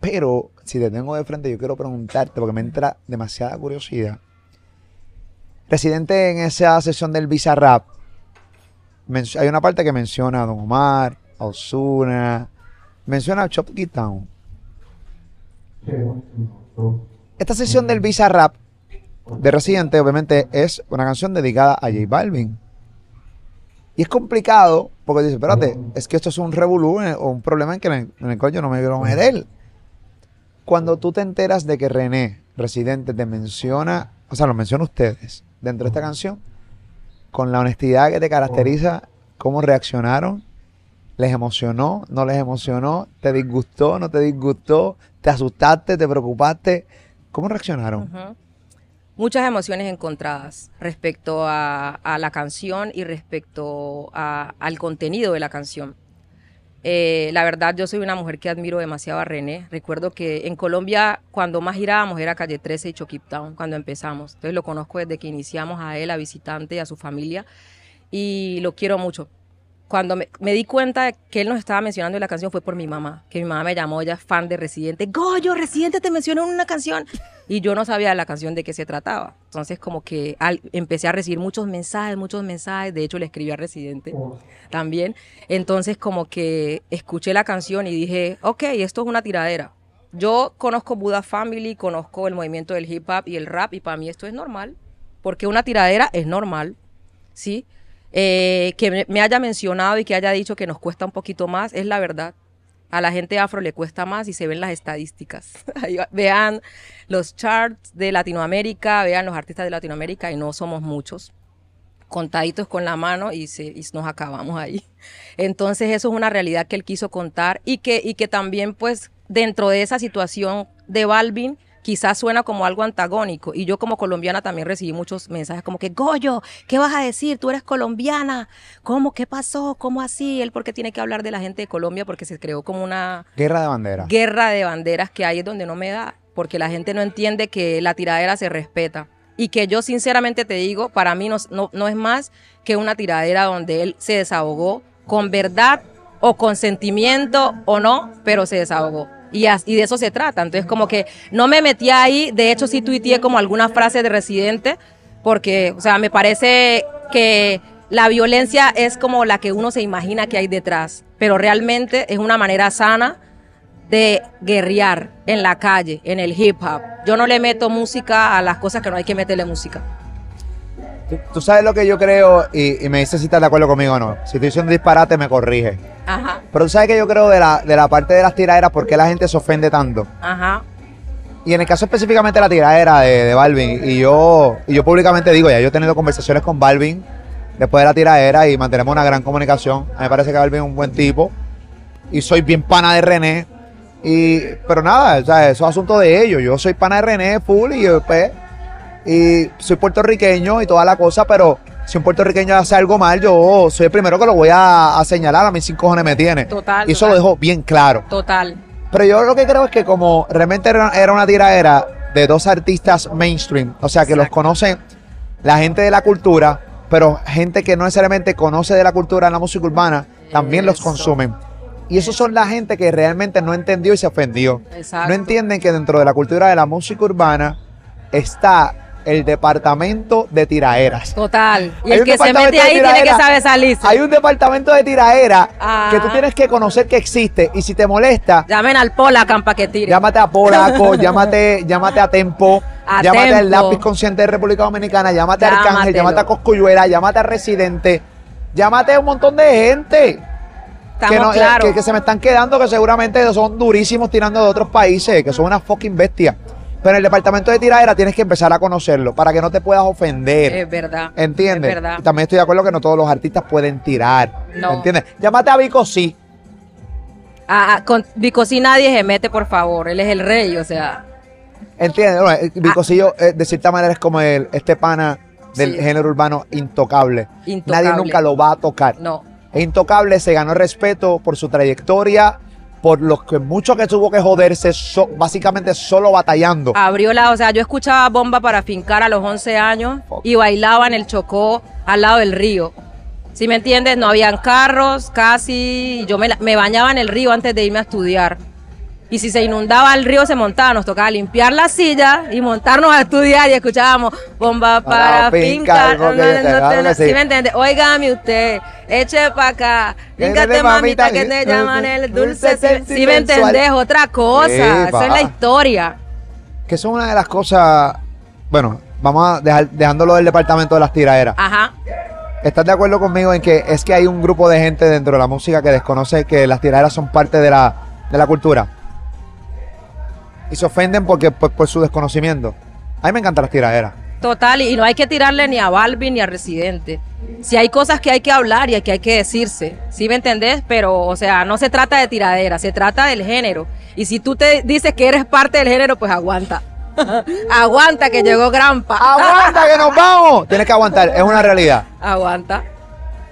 Pero si te tengo de frente, yo quiero preguntarte, porque me entra demasiada curiosidad. Residente en esa sesión del Visa Rap, hay una parte que menciona a Don Omar, a Ozuna, menciona a Chop Town. Esta sesión del Visa Rap de Residente, obviamente, es una canción dedicada a J Balvin. Y es complicado porque dice, espérate, es que esto es un revolú o un problema en, que en el cual yo no me quiero meter. Cuando tú te enteras de que René, Residente, te menciona, o sea, lo menciona ustedes dentro de esta canción, con la honestidad que te caracteriza, cómo reaccionaron, les emocionó, no les emocionó, te disgustó, no te disgustó, te asustaste, te preocupaste, ¿cómo reaccionaron? Uh -huh muchas emociones encontradas respecto a, a la canción y respecto a, al contenido de la canción. Eh, la verdad, yo soy una mujer que admiro demasiado a René. Recuerdo que en Colombia, cuando más girábamos, era Calle 13 y Choquiptown, cuando empezamos. Entonces lo conozco desde que iniciamos a él, a visitante y a su familia, y lo quiero mucho. Cuando me, me di cuenta que él nos estaba mencionando en la canción fue por mi mamá, que mi mamá me llamó, ella es fan de Residente. Goyo, Residente te mencionó en una canción. Y yo no sabía de la canción de qué se trataba. Entonces como que al- empecé a recibir muchos mensajes, muchos mensajes. De hecho le escribí a Residente también. Entonces como que escuché la canción y dije, ok, esto es una tiradera. Yo conozco Buddha Family, conozco el movimiento del hip hop y el rap y para mí esto es normal. Porque una tiradera es normal, ¿sí? Eh, que me- haya mencionado y que haya dicho que nos cuesta un poquito más, es la verdad. A la gente afro le cuesta más y se ven las estadísticas. [LAUGHS] Vean los charts de Latinoamérica, vean los artistas de Latinoamérica y no somos muchos. Contaditos con la mano y, se, y nos acabamos ahí. Entonces eso es una realidad que él quiso contar y que, y que también pues dentro de esa situación de Balvin quizás suena como algo antagónico. Y yo como colombiana también recibí muchos mensajes como que, Goyo, ¿qué vas a decir? Tú eres colombiana. ¿Cómo? ¿Qué pasó? ¿Cómo así? Él porque tiene que hablar de la gente de Colombia porque se creó como una Guerra de bandera. guerra de banderas que hay es donde no me da, porque la gente no entiende que la tiradera se respeta. Y que yo sinceramente te digo, para mí no, no, no es más que una tiradera donde él se desahogó con verdad o con sentimiento o no, pero se desahogó. Y, de eso se trata. Entonces como que no me metí ahí, de hecho sí tuiteé como alguna frase de residente, porque, o sea, me parece que la violencia es como la que uno se imagina que hay detrás, pero realmente es una manera sana de guerrear en la calle, en el hip hop. Yo no le meto música a las cosas que no hay que meterle música. Tú, tú sabes lo que yo creo y, y me dices si estás de acuerdo conmigo o no. Si estoy diciendo disparate, me corrige. Ajá, Pero tú sabes que yo creo de la, de la parte de las tiraderas, ¿por qué la gente se ofende tanto? ajá. Y en el caso específicamente de la tiradera de, de Balvin, y yo, y yo públicamente digo, ya yo he tenido conversaciones con Balvin después de la tiradera y mantenemos una gran comunicación. A mí me parece que Balvin es un buen tipo y soy bien pana de René. Y, pero nada, o sea, eso es asunto de ellos. Yo soy pana de René full y yo, pues, y soy puertorriqueño y toda la cosa, pero si un puertorriqueño hace algo mal, yo soy el primero que lo voy a, a señalar. A mí sin cojones me tiene. Total, Y eso lo dejo bien claro. Total. Pero yo lo que creo es que como realmente era, una tiradera de dos artistas mainstream, o sea, que los conocen la gente de la cultura, pero gente que no necesariamente conoce de la cultura en la música urbana, también los consumen. Y esos son la gente que realmente no entendió y se ofendió. Exacto. No entienden que dentro de la cultura de la música urbana está el departamento de tiraderas. Total. Y el que se mete ahí tiene que saber salirse. Hay un departamento de tiraera Ah. que tú tienes que conocer que existe y si te molesta, Llamen al Polacan para que tire. Llámate a Polaco, [LAUGHS] llámate, llámate a Tempo, A llámate al Tempo. Lápiz Consciente de República Dominicana, llámate a Arcángel, llámate a Coscuyuela, llámate a Residente, llámate a un montón de gente Estamos que, no- eh, que, que se me están quedando, que seguramente son durísimos tirando de otros países, que son una fucking bestia. Pero en el departamento de tiradera tienes que empezar a conocerlo para que no te puedas ofender. Es verdad. ¿Entiendes? Es verdad. Y también estoy de acuerdo que no todos los artistas pueden tirar. No. ¿Entiendes? Llámate a Vico sí. Ah, ah, con Vico sí nadie se mete, por favor. Él es el rey, o sea. ¿Entiendes? Bueno, eh, Vicosillo, eh, de cierta manera, es como el, este pana del Sí. género urbano intocable. Intocable. Nadie nunca lo va a tocar. No. Es intocable, se ganó respeto por su trayectoria, por lo que mucho que tuvo que joderse, so- básicamente solo batallando. Abrió la, o sea, yo escuchaba bomba para fincar a los 11 años y bailaba en el Chocó al lado del río. ¿Sí me entiendes? No habían carros, casi. Yo me, me bañaba en el río antes de irme a estudiar. Y si se inundaba el río, se montaba. Nos tocaba limpiar la silla y montarnos a estudiar y escuchábamos bomba Para para, yo te- claro que sí. ¿Sí me? Óigame usted, eche para acá. Fíjate, mamita, que te llaman el dulce. dulce, ¿Sí, sexy, sí me entendés? Otra cosa. Sí, Esa es la historia. Que son una de las cosas. Bueno, vamos a dejar dejándolo del departamento de las tiraderas. Ajá. ¿Estás de acuerdo conmigo en que es que hay un grupo de gente dentro de la música que desconoce que las tiraderas son parte de la, de la cultura? Y se ofenden porque, por, por su desconocimiento. A mí me encantan las tiraderas. Total, y no hay que tirarle ni a Balvin ni a Residente. Si hay cosas que hay que hablar y que hay que decirse, ¿sí me entendés? Pero, o sea, no se trata de tiradera, se trata del género. Y si tú te dices que eres parte del género, pues aguanta. [LAUGHS] aguanta que llegó Grampa. ¡Aguanta que nos vamos! Tienes que aguantar, es una realidad. aguanta.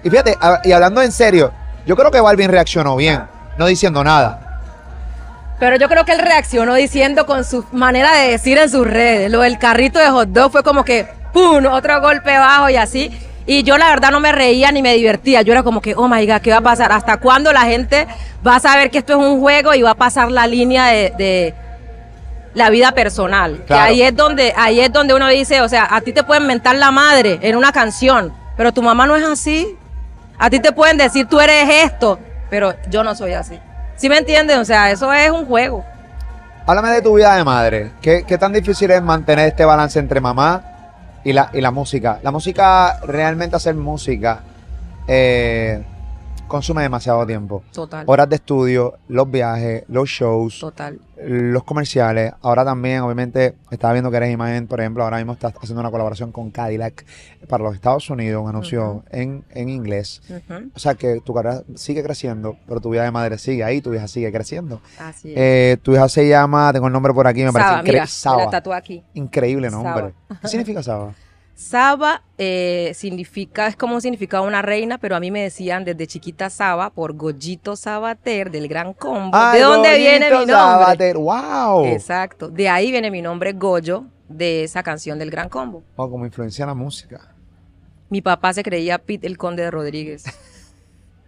Y fíjate, y hablando en serio, yo creo que Balvin reaccionó bien, no diciendo nada. Pero yo creo que él reaccionó diciendo con su manera de decir en sus redes. Lo del carrito de hot dog fue como que ¡pum! Otro golpe bajo y así. Y yo la verdad no me reía ni me divertía. Yo era como que, oh my God, ¿qué va a pasar? ¿Hasta cuándo la gente va a saber que esto es un juego y va a pasar la línea de, de la vida personal? Que ahí es donde, ahí es donde uno dice, o sea, a ti te pueden mentar la madre en una canción, pero tu mamá no es así. A ti te pueden decir, tú eres esto, pero yo no soy así. ¿Sí me entienden? O sea, eso es un juego. Háblame de tu vida de madre. ¿Qué, qué tan difícil es mantener este balance entre mamá y la, y la música? La música, realmente hacer música, eh, consume demasiado tiempo. Total. Horas de estudio, los viajes, los shows, Total. los comerciales. Ahora también, obviamente, estaba viendo que eres imagen, por ejemplo, ahora mismo estás haciendo una colaboración con Cadillac para los Estados Unidos, un anuncio en, en inglés. O sea que tu carrera sigue creciendo, pero tu vida de madre sigue ahí, tu hija sigue creciendo. Así es. Eh, tu hija se llama, tengo el nombre por aquí, me Saba, parece increíble. me Saba. la aquí. Increíble nombre. Saba. ¿Qué significa Saba? [LAUGHS] Saba eh, significa, es como significaba una reina, pero a mí me decían desde chiquita Saba por Goyito Sabater del Gran Combo. ¿De dónde viene mi nombre? Sabater. ¡Wow! Exacto. De ahí viene mi nombre Goyo, de esa canción del Gran Combo. Wow, como influencia en la música. Mi papá se creía Pete el Conde de Rodríguez. [LAUGHS]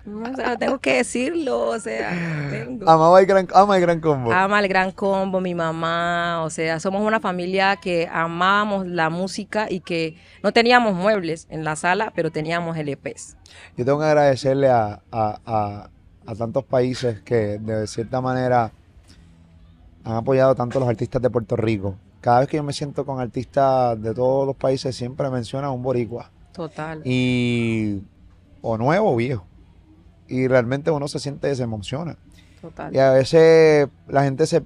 O sea, tengo que decirlo, o sea, tengo. Amaba el gran, ama el gran combo. Ama el gran combo, mi mamá, o sea, somos una familia que amábamos la música y que no teníamos muebles en la sala, pero teníamos LPs. Yo tengo que agradecerle a, a- a- a tantos países que de cierta manera han apoyado tanto a los artistas de Puerto Rico. Cada vez que yo me siento con artistas de todos los países, siempre mencionan un boricua. Total. Y o nuevo o viejo. Y realmente uno se siente y se emociona. Total. Y a veces la gente se,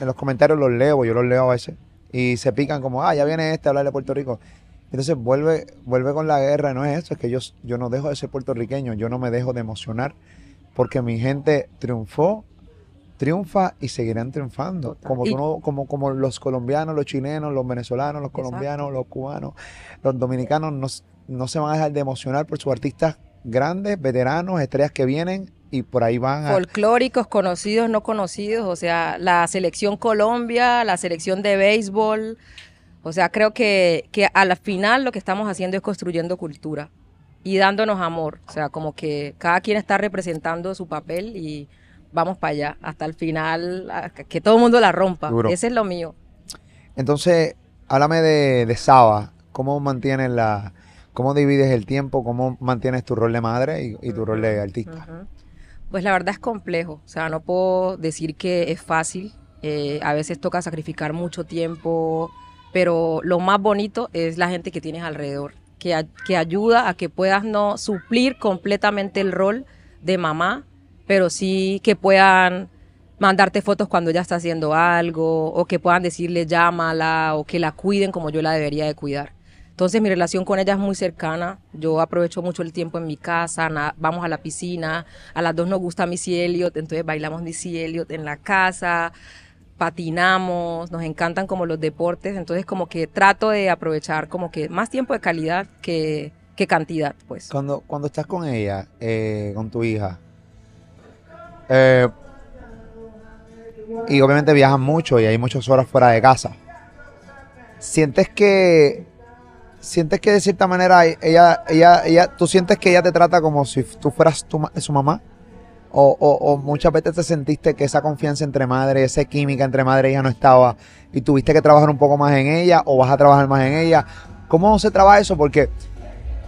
en los comentarios los leo, yo los leo a veces, y se pican como, ah, ya viene este a hablar de Puerto Rico. Entonces vuelve, vuelve con la guerra, no es eso, es que yo, yo no dejo de ser puertorriqueño, yo no me dejo de emocionar, porque mi gente triunfó, triunfa y seguirán triunfando. Total. Como, Y- tú no- como, como los colombianos, los chilenos, los venezolanos, los Exacto. colombianos, los cubanos, los dominicanos no, no se van a dejar de emocionar por sus artistas grandes, veteranos, estrellas que vienen y por ahí van a... Folclóricos, conocidos, no conocidos, o sea, la selección Colombia, la selección de béisbol. O sea, creo que, que a la final lo que estamos haciendo es construyendo cultura y dándonos amor. O sea, como que cada quien está representando su papel y vamos para allá, hasta el final, que todo el mundo la rompa. Duro. Ese es lo mío. Entonces, háblame de, de Saba. ¿Cómo mantienes la, cómo divides el tiempo? ¿Cómo mantienes tu rol de madre y, y tu rol de artista? Pues la verdad es complejo, o sea, no puedo decir que es fácil, eh, a veces toca sacrificar mucho tiempo, pero lo más bonito es la gente que tienes alrededor, que, a- que ayuda a que puedas no suplir completamente el rol de mamá, pero sí que puedan mandarte fotos cuando ella está haciendo algo, o que puedan decirle llámala, o que la cuiden como yo la debería de cuidar. Entonces mi relación con ella es muy cercana. Yo aprovecho mucho el tiempo en mi casa, vamos a la piscina, a las dos nos gusta Missy Elliott, entonces bailamos Missy Elliott en la casa, patinamos, nos encantan como los deportes, entonces como que trato de aprovechar como que más tiempo de calidad que, que cantidad, pues. Cuando, cuando estás con ella, eh, con tu hija, eh, y obviamente viajan mucho y hay muchas horas fuera de casa, ¿sientes que, sientes que de cierta manera ella, ella, ella, tú sientes que ella te trata como si tú fueras tu su mamá? O, o- o muchas veces te sentiste que esa confianza entre madre, esa química entre madre e hija no estaba y tuviste que trabajar un poco más en ella o vas a trabajar más en ella. ¿Cómo se trabaja eso? Porque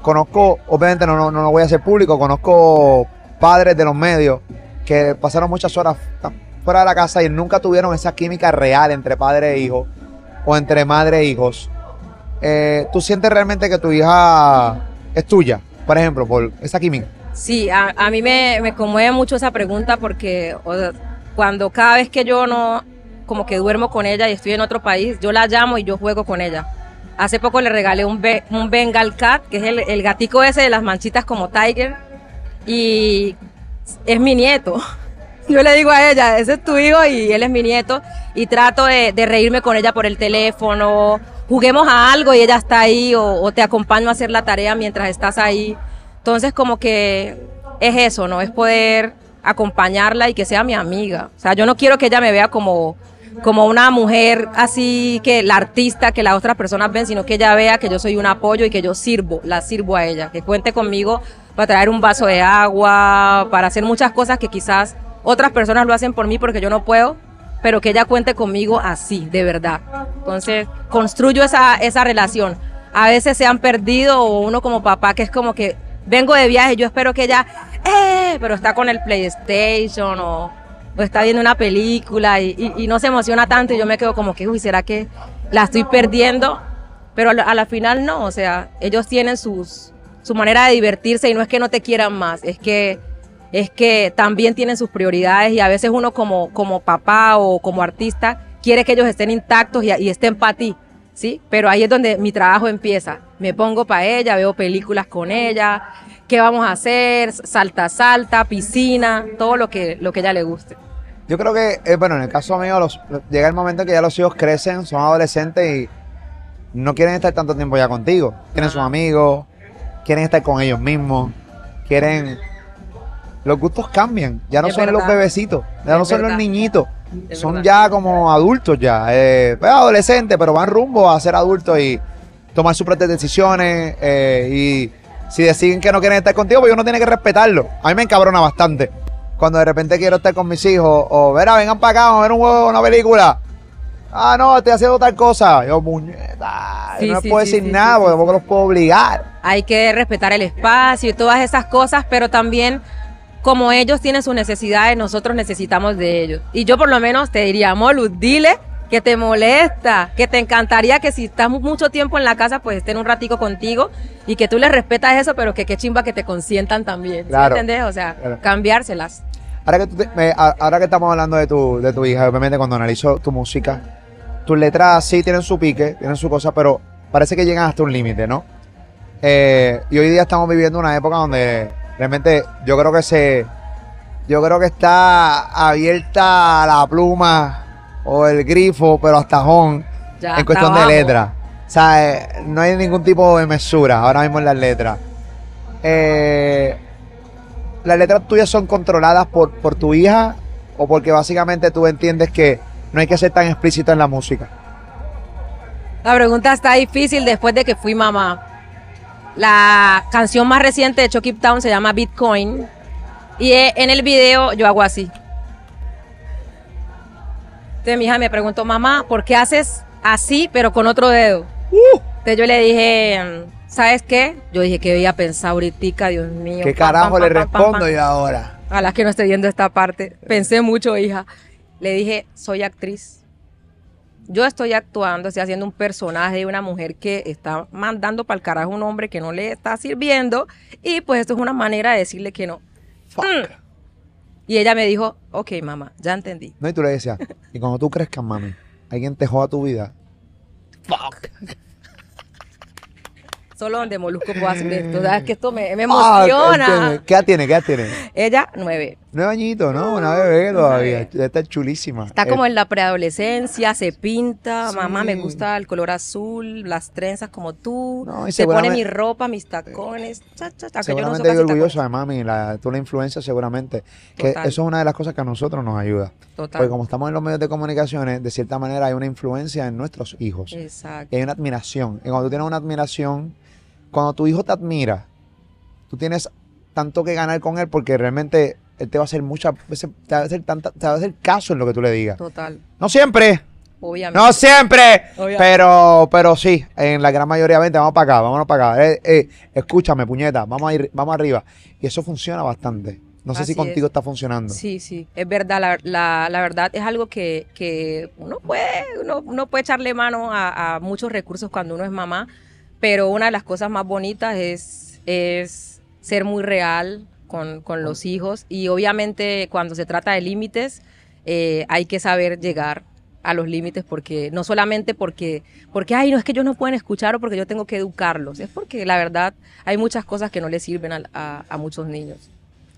conozco, obviamente no, no, no lo voy a hacer público, conozco padres de los medios que pasaron muchas horas fuera de la casa y nunca tuvieron esa química real entre padre e hijo o entre madre e hijos. Eh, ¿Tú sientes realmente que tu hija es tuya, por ejemplo, por esa química? Sí, a, mí me, conmueve mucho esa pregunta porque cuando cada vez que yo no, como que duermo con ella y estoy en otro país, yo la llamo y yo juego con ella. Hace poco le regalé un, Be- un Bengal Cat, que es el, el gatico ese de las manchitas como Tiger, y es mi nieto. [LAUGHS] Yo le digo a ella, ese es tu hijo y él es mi nieto, y trato de reírme con ella por el teléfono, juguemos a algo y ella está ahí, o, te acompaño a hacer la tarea mientras estás ahí. Entonces como que es eso, ¿no? Es poder acompañarla y que sea mi amiga. O sea, yo no quiero que ella me vea como, como una mujer así que la artista que las otras personas ven, sino que ella vea que yo soy un apoyo y que yo sirvo, la sirvo a ella, que cuente conmigo para traer un vaso de agua, para hacer muchas cosas que quizás otras personas lo hacen por mí porque yo no puedo, pero que ella cuente conmigo así, de verdad. Entonces, construyo esa, esa relación. A veces se han perdido o uno como papá que es como que vengo de viaje, yo espero que ella, eh, pero está con el PlayStation o, o está viendo una película y, no se emociona tanto y yo me quedo como que, uy, ¿será que la estoy perdiendo? Pero a la, a la final no, o sea, ellos tienen sus, su manera de divertirse y no es que no te quieran más, es que, es que también tienen sus prioridades y a veces uno como, como papá o como artista quiere que ellos estén intactos y, y estén para ti, ¿sí? Pero ahí es donde mi trabajo empieza. Me pongo para ella, veo películas con ella, qué vamos a hacer, salta, salta, piscina, todo lo que, lo que ella le guste. Yo creo que, eh, bueno, en el caso mío, los- llega el momento en que ya los hijos crecen, son adolescentes y no quieren estar tanto tiempo ya contigo. Tienen sus amigos, quieren estar con ellos mismos, quieren... Los gustos cambian, ya no Es son los bebecitos, ya Es no son los niñitos, Es son verdad. ya como adultos ya, eh, pues, adolescentes, pero van rumbo a ser adultos y tomar sus propias decisiones eh, y si deciden que no quieren estar contigo, pues uno tiene que respetarlo. A mí me encabrona bastante cuando de repente quiero estar con mis hijos o, verá, vengan para acá, vamos a ver un juego, una película. Ah, no, estoy haciendo tal cosa. Yo, muñeca, Sí, no sí, puedo sí, decir nada porque tampoco los puedo obligar. hay que respetar el espacio y todas esas cosas, pero también como ellos tienen sus necesidades, nosotros necesitamos de ellos. Y yo por lo menos te diría, Molu, dile que te molesta, que te encantaría que si estás mucho tiempo en la casa, pues estén un ratico contigo y que tú les respetas eso, pero que qué chimba que te consientan también. ¿sí Claro. ¿Entendés? O sea, Claro. cambiárselas. Ahora que, tú te- me- a- ahora que estamos hablando de tu, de tu hija, obviamente cuando analizo tu música, tus letras sí tienen su pique, tienen su cosa, pero parece que llegan hasta un límite, ¿no? Eh, y hoy día estamos viviendo una época donde realmente yo creo que se. Yo creo que está abierta la pluma o el grifo, pero hasta jón en cuestión de letras. O sea, eh, no hay ningún tipo de mesura ahora mismo en las letras. Eh, ¿Las letras tuyas son controladas por, por tu hija o porque básicamente tú entiendes que no hay que ser tan explícito en la música? La pregunta está difícil después de que fui mamá. La canción más reciente de Chucky Town se llama Bitcoin. Y eh, en el video yo hago así. Entonces mi hija me preguntó, mamá, ¿por qué haces así pero con otro dedo? Entonces yo le dije, ¿sabes qué? Yo dije que había pensado ahorita, Dios mío. ¿Qué pam, carajo pam, le pam, respondo yo ahora? A las que no esté viendo esta parte. Pensé mucho, hija. Le dije, soy actriz. Yo estoy actuando, estoy haciendo un personaje de una mujer que está mandando para el carajo a un hombre que no le está sirviendo. Y pues esto es una manera de decirle que no. Fuck. Y ella me dijo, ok, mamá, ya entendí. No, y tú le decías, y cuando tú crezcas, mami, alguien te joda tu vida. Fuck. [LAUGHS] Solo donde Molusco puedo hacer esto. ¿Sabes que esto me, emociona? ¿Qué edad tiene? ¿Qué edad tiene? Ella, nueve. Nueve añitos, ¿no? Una bebé todavía. Ya está chulísima. Está Eh, como en la preadolescencia, se pinta, Sí. mamá me gusta el color azul, las trenzas como tú, No, y se pone mi ropa, mis tacones, cha, cha, cha, que yo no uso Seguramente yo orgulloso tacones. de mami, la, tú la influencia seguramente. Que Total. eso es una de las cosas que a nosotros nos ayuda. Total. Porque como estamos en los medios de comunicaciones, de cierta manera hay una influencia en nuestros hijos. Exacto. Y hay una admiración. Y cuando tú tienes una admiración, cuando tu hijo te admira, tú tienes tanto que ganar con él porque realmente él te va a hacer muchas veces, te va a hacer, tanta, te va a hacer caso en lo que tú le digas. Total. No siempre, Obviamente. no siempre, Obviamente. pero, pero sí, en la gran mayoría, vente, vamos para acá, vámonos para acá. Eh, eh, escúchame, puñeta, vamos a ir, vamos arriba. Y eso funciona bastante. No sé si Así contigo es. está funcionando. Sí, sí, es verdad, la, la- la verdad es algo que, que uno puede, uno, uno puede echarle mano a, a muchos recursos cuando uno es mamá, pero una de las cosas más bonitas es, es ser muy real con, con los hijos. Y obviamente cuando se trata de límites eh, hay que saber llegar a los límites porque no solamente porque porque ay no es que ellos no pueden escuchar o porque yo tengo que educarlos es porque la verdad hay muchas cosas que no les sirven a, a- a muchos niños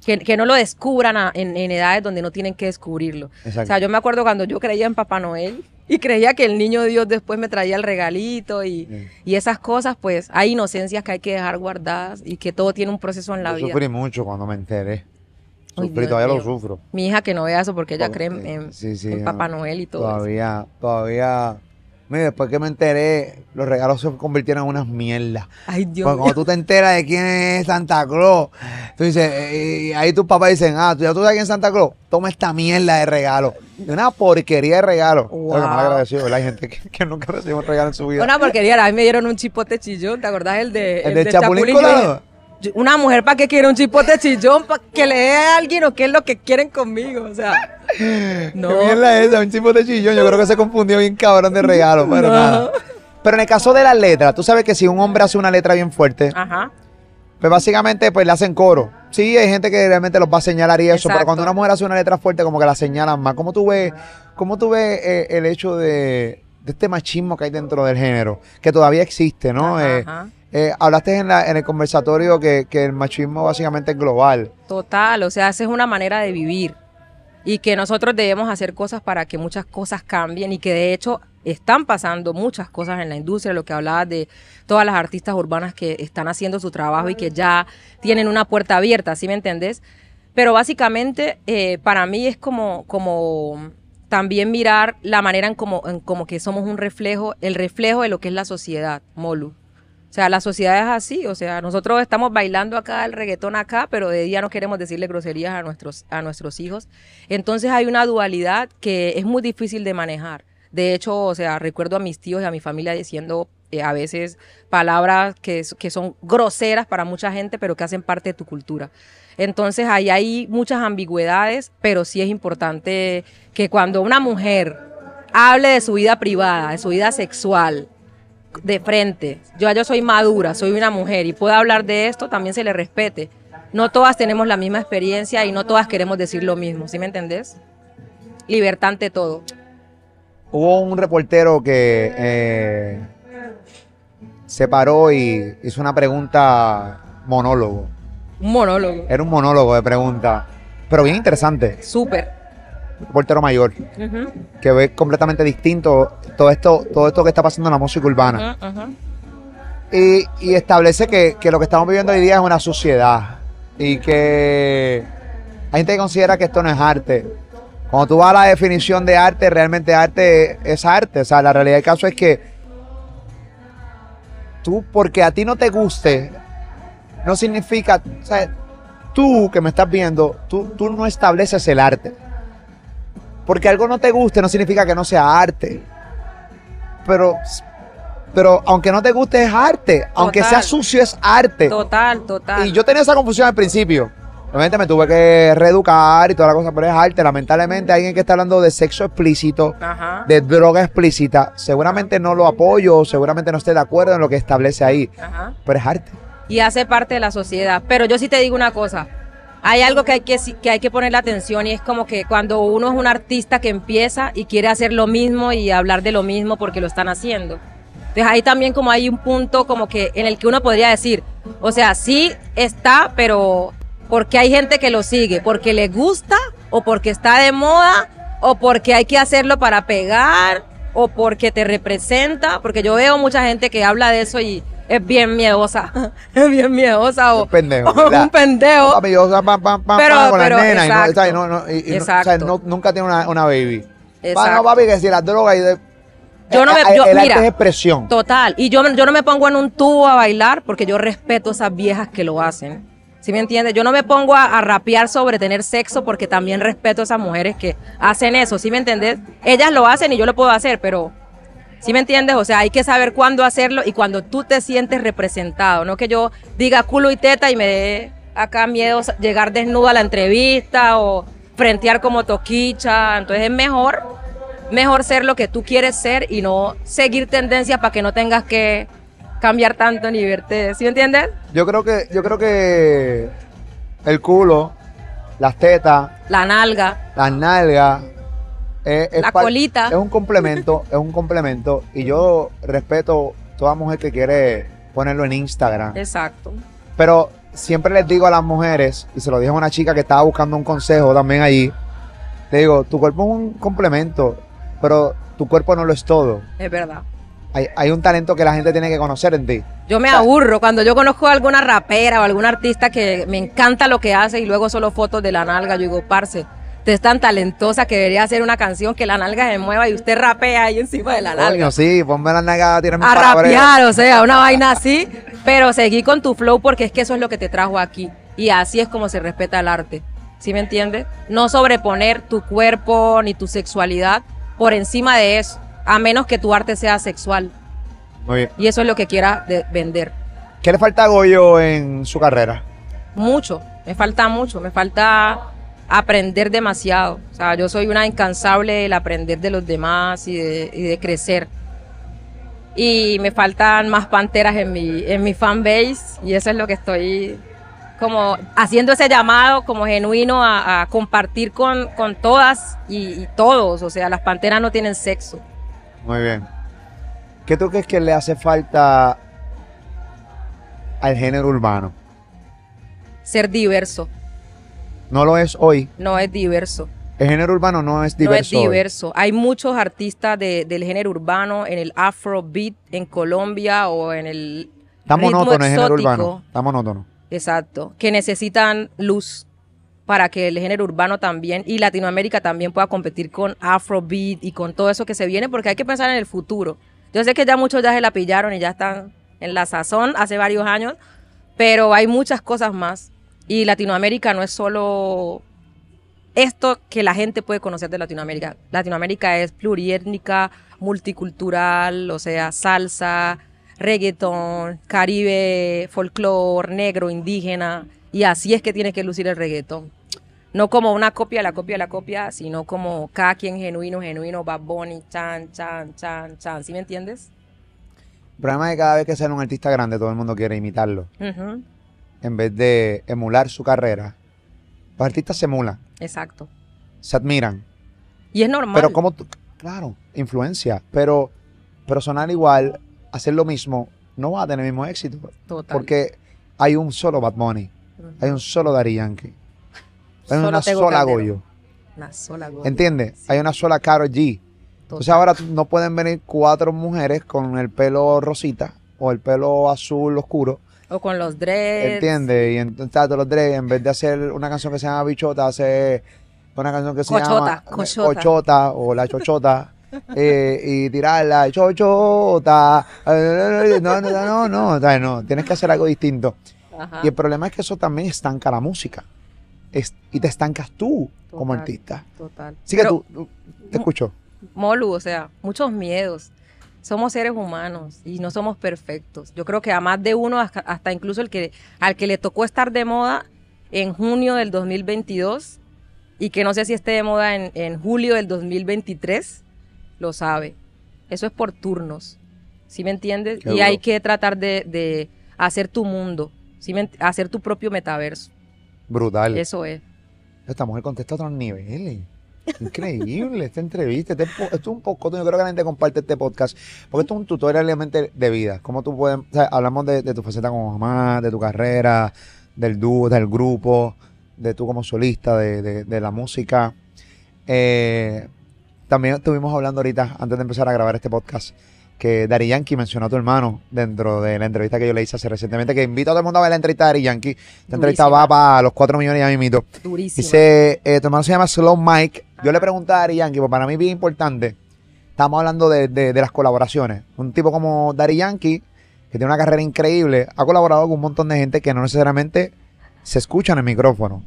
que, que no lo descubran a- en, en edades donde no tienen que descubrirlo. Exacto. O sea, yo me acuerdo cuando yo creía en Papá Noel y creía que el niño Dios después me traía el regalito y, Sí. y esas cosas, pues hay inocencias que hay que dejar guardadas y que todo tiene un proceso en la Yo vida. sufrí mucho cuando me enteré. Ay, Sufrí, Dios todavía lo sufro. Mi hija que no vea eso porque ella cree en, sí, sí. Papá Noel y todo eso. Todavía, todavía. Mira, después que me enteré, los regalos se convirtieron en unas mierdas. Ay, Dios Porque mío. cuando tú te enteras de quién es Santa Claus, tú dices, eh, y ahí tus papás dicen, ah, ¿tú ya tú sabes quién es Santa Claus? Toma esta mierda de regalo. Una porquería de regalo. Wow. Que mal agradecido, ¿verdad? Hay gente que, que nunca recibió un regalo en su vida. Una porquería, a mí me dieron un chipote chillón, ¿te acordás el de ¿El de Chapulín Yo Colorado? Una mujer para qué quiere un chipote chillón, para que le dé a alguien o qué es lo que quieren conmigo, o sea, [LAUGHS] no. ¿Qué mierda es esa? Un tipo de chillón. Yo creo que se confundió bien cabrón de regalo, pero No. nada. Pero en el caso de las letras, tú sabes que si un hombre hace una letra bien fuerte, Ajá. pues básicamente pues le hacen coro. Sí, hay gente que realmente los va a señalar y eso, pero cuando una mujer hace una letra fuerte, como que la señalan más. ¿Cómo tú ves, cómo tú ves eh, el hecho de, de este machismo que hay dentro del género? Que todavía existe, ¿no? Ajá, Eh, ajá. eh, hablaste en, la- en el conversatorio que, que el machismo básicamente es global. Total, o sea, esa es una manera de vivir y que nosotros debemos hacer cosas para que muchas cosas cambien y que de hecho están pasando muchas cosas en la industria, lo que hablabas de todas las artistas urbanas que están haciendo su trabajo y que ya tienen una puerta abierta, ¿sí me entendés? Pero básicamente eh, para mí es como, como también mirar la manera en como, en como que somos un reflejo, el reflejo de lo que es la sociedad, Molu. O sea, la sociedad es así, o sea, nosotros estamos bailando acá el reggaetón acá, pero de día no queremos decirle groserías a nuestros, a nuestros hijos. Entonces hay una dualidad que es muy difícil de manejar. De hecho, o sea, recuerdo a mis tíos y a mi familia diciendo eh, a veces palabras que, que son groseras para mucha gente, pero que hacen parte de tu cultura. Entonces ahí hay muchas ambigüedades, pero sí es importante que cuando una mujer hable de su vida privada, de su vida sexual, de frente. Yo, yo soy madura, soy una mujer y puedo hablar de esto, también se le respete. No todas tenemos la misma experiencia y no todas queremos decir lo mismo, ¿sí me entendés? Libertad ante todo. Hubo un reportero que eh, se paró y hizo una pregunta monólogo. Un monólogo. Era un monólogo de preguntas, pero bien interesante. Súper. Un reportero mayor que ve completamente distinto todo esto, todo esto que está pasando en la música urbana. Y, y establece que, que lo que estamos viviendo hoy día es una sociedad y que hay gente que considera que esto no es arte. Cuando tú vas a la definición de arte, realmente arte es arte. O sea, la realidad del caso es que tú, porque a ti no te guste, no significa, o sea, tú que me estás viendo, tú, tú no estableces el arte. Porque algo no te guste no significa que no sea arte. Pero, pero aunque no te guste es arte. Aunque sea sucio es arte. Total, total. Y yo tenía esa confusión al principio. Obviamente me tuve que reeducar y toda la cosa, pero es arte. Lamentablemente alguien que está hablando de sexo explícito, Ajá. de droga explícita, seguramente no lo apoyo, seguramente no esté de acuerdo en lo que establece ahí, Ajá. pero es arte. y hace parte de la sociedad. Pero yo sí te digo una cosa, hay algo que hay que, que hay que ponerle atención y es como que cuando uno es un artista que empieza y quiere hacer lo mismo y hablar de lo mismo porque lo están haciendo. Entonces ahí también como hay un punto como que en el que uno podría decir, o sea, sí está, pero porque hay gente que lo sigue, porque le gusta o porque está de moda o porque hay que hacerlo para pegar o porque te representa, porque yo veo mucha gente que habla de eso y es bien miedosa, [LAUGHS] es bien miedosa o Un pendejo, un pendejo. Papi, yo, Pero- con pero, exacto. ¿sabes? no, no, y- y no, Exacto. ¿sabes? No- nunca tiene una, una baby. Exacto. no, papi, que si las drogas y de- Yo no me- Eh, yo- el arte mira, es expresión. Total. Y yo, yo no me pongo en un tubo a bailar porque yo respeto a esas viejas que lo hacen. ¿Sí me entiendes? Yo no me pongo a, rapear sobre tener sexo porque también respeto a esas mujeres que hacen eso. ¿Sí me entiendes? Ellas lo hacen y yo lo puedo hacer, pero ¿sí me entiendes? O sea, hay que saber cuándo hacerlo y cuando tú te sientes representado. No que yo diga culo y teta y me dé acá miedo llegar desnuda a la entrevista o frentear como toquicha. Entonces es mejor mejor ser lo que tú quieres ser y no seguir tendencias para que no tengas que cambiar tanto ni verte. ¿Sí me entiendes? Yo creo que, yo creo que el culo, las tetas, La nalga, las nalgas, eh, es La colita. Es un complemento, [LAUGHS] es un complemento. Y yo respeto toda mujer que quiere ponerlo en Instagram. exacto. Pero siempre les digo a las mujeres, y se lo dije a una chica que estaba buscando un consejo también allí, le digo, tu cuerpo es un complemento, pero tu cuerpo no lo es todo. Es verdad. Hay, hay un talento que la gente tiene que conocer en ti. Yo me aburro cuando yo conozco a alguna rapera o algún artista que me encanta lo que hace y luego solo fotos de la nalga. Yo digo, parce, usted es tan talentosa que debería hacer una canción que la nalga se mueva y usted rapea ahí encima de la nalga. Coño, sí, ponme la nalga, tírame a rapear, o sea, una vaina así, pero seguí con tu flow porque es que eso es lo que te trajo aquí. Y así es como se respeta el arte. ¿Sí me entiendes? No sobreponer tu cuerpo ni tu sexualidad por encima de eso, a menos que tu arte sea sexual. Muy bien. Y eso es lo que quiera de- vender. ¿Qué le falta a Goyo en su carrera? Mucho, me falta mucho, me falta aprender demasiado. O sea, yo soy una incansable del aprender de los demás y de, y de crecer. Y me faltan más panteras en mi, en mi fan base y eso es lo que estoy como haciendo ese llamado como genuino a, a compartir con, con todas y, y todos. O sea, las panteras no tienen sexo. Muy bien. ¿Qué tú crees que le hace falta al género urbano? Ser diverso, No lo es hoy. no es diverso. El género urbano no es No es diverso. hoy. diverso. Hay muchos artistas de- del género urbano en el afrobeat en Colombia o en el Está monótono el género urbano. Está monótono. Exacto. Que necesitan luz para que el género urbano también y Latinoamérica también pueda competir con afrobeat y con todo eso que se viene porque hay que pensar en el futuro. Yo sé que ya muchos ya se la pillaron y ya están en la sazón hace varios años, pero hay muchas cosas más y Latinoamérica no es solo esto que la gente puede conocer de Latinoamérica. Latinoamérica es pluriétnica, multicultural, o sea, salsa, reggaetón, caribe, folclore, negro, indígena, y así es que tiene que lucir el reggaetón. No como una copia, la copia, la copia, sino como cada quien genuino, genuino, Bad Bunny, chan, chan, chan, chan, ¿sí me entiendes? El problema es que cada vez que sale un artista grande, todo el mundo quiere imitarlo. En vez de emular su carrera. Los artistas se emulan, Exacto. se admiran. Y es normal. Pero como claro, influencia. Pero, pero sonar igual, hacer lo mismo, no va a tener el mismo éxito. Total. Porque hay un solo Bad Bunny. Hay un solo Daddy Yankee, hay Solo una sola. Goyo. Una sola. ¿Entiendes? Hay una sola Karol G. Entonces Total. ahora tú- no pueden venir cuatro mujeres con el pelo rosita o el pelo azul oscuro, O con los dreads. ¿entiendes? Y entonces los dreads, en vez de hacer una canción que se llama Bichota, hace una canción que se Cochota, llama cochota. Cochota o La Chochota. [LAUGHS] eh, y tirarla, chochota. No, no, no, no, no, tienes que hacer algo distinto. Ajá. Y el problema es que eso también estanca la música. Es- y te estancas tú como artista. Total. Así que Pero, tú, te escucho. Molu, o sea, muchos miedos. Somos seres humanos y no somos perfectos. Yo creo que a más de uno, hasta, hasta incluso el que, al que le tocó estar de moda en junio del 2022 y que no sé si esté de moda en, en julio del 2023, lo sabe. Eso es por turnos. ¿Sí me entiendes? Qué y duro. hay que tratar de, de hacer tu mundo, ¿sí me ent- hacer tu propio metaverso. Brutal. Eso es. Esta mujer contesta a otros niveles. Increíble esta entrevista. Este esto es un poco, yo creo que la gente comparte este podcast, porque esto es un tutorial realmente de vida. Cómo tú puedes, o sea, hablamos de, de tu faceta como mamá, de tu carrera, del dúo, del grupo, de tú como solista, de, de- de la música. Eh, también estuvimos hablando ahorita, antes de empezar a grabar este podcast, que Dari Yankee mencionó a tu hermano dentro de la entrevista que yo le hice hace recientemente, que invito a todo el mundo a ver la entrevista de Dari Yankee. Esta entrevista Durísima. va para los 4 millones ya mismito. Durísimo. Dice, eh, tu hermano se llama Slow Mike. Yo le pregunté a Dari Yankee, porque para mí es bien importante. Estamos hablando de, de- de las colaboraciones. Un tipo como Dari Yankee, que tiene una carrera increíble, ha colaborado con un montón de gente que no necesariamente se escucha en el micrófono,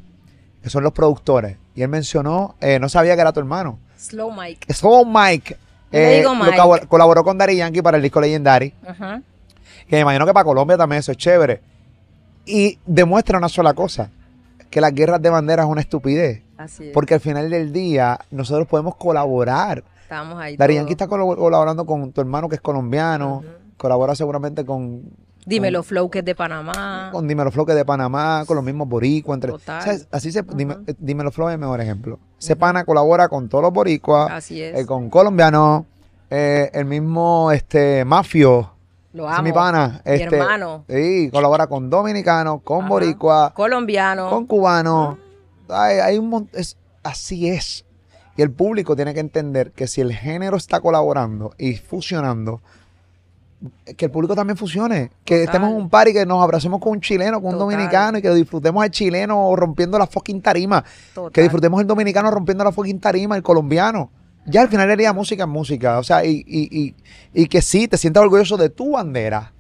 que son los productores. Y él mencionó, eh, no sabía que era tu hermano. Slow Mike. Slow Mike. Digo Mike. cabo- colaboró con Dari Yankee para el disco Legendary. Ajá. Que me imagino que para Colombia también eso es chévere. Y demuestra una sola cosa, que las guerras de bandera es una estupidez. Así es. Porque al final del día nosotros podemos colaborar. Estamos ahí. Dari. Yankee está colab- colaborando con tu hermano que es colombiano. Colabora seguramente con, Dímelo Flow, que es de Panamá. con Dímelo Flow que es de Panamá, con los mismos boricuas. Entre, Total. ¿sabes? Así se, dime- Ujú. eh, Dímelo Flow es el mejor ejemplo. Ese pana colabora con todos los boricuas, Así es. eh, con colombianos, eh, el mismo este Mafio, Lo es amo. mi pana. Mi Este, hermano. Sí, colabora con dominicanos, con Ajá. boricuas, Colombiano. con cubanos. Hay, hay un mon- es- así es. Y el público tiene que entender que si el género está colaborando y fusionando, que el público también funcione. Que Total. estemos en un par y que nos abracemos con un chileno, con un dominicano y que disfrutemos al chileno rompiendo la fucking tarima. Total. Que disfrutemos el dominicano rompiendo la fucking tarima, el colombiano. Ya al final del día música es música. O sea, y, y, y, y que sí, te sientas orgulloso de tu bandera.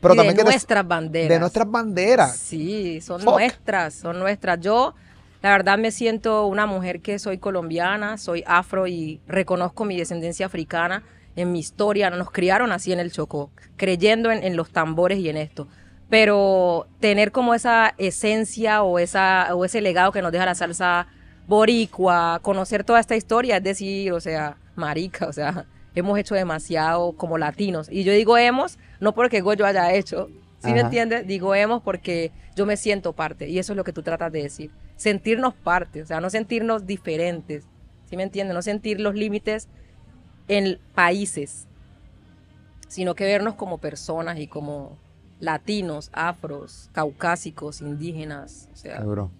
Pero Y también de que te- nuestras banderas. de nuestras banderas. Sí, son Fuck. nuestras, son nuestras. Yo, la verdad, me siento una mujer que soy colombiana, soy afro y reconozco mi descendencia africana en mi historia. Nos criaron así en el Chocó, creyendo en, en los tambores y en esto. Pero tener como esa esencia o, esa, o ese legado que nos deja la salsa boricua, conocer toda esta historia, es decir, o sea, marica, o sea, hemos hecho demasiado como latinos. Y yo digo hemos, no porque Goyo haya hecho, ¿sí me entiendes? Digo hemos porque yo me siento parte y eso es lo que tú tratas de decir. Sentirnos parte, o sea, no sentirnos diferentes, ¿sí me entiendes? No sentir los límites en países, sino que vernos como personas y como latinos, afros, caucásicos, indígenas, o sea, Seguro.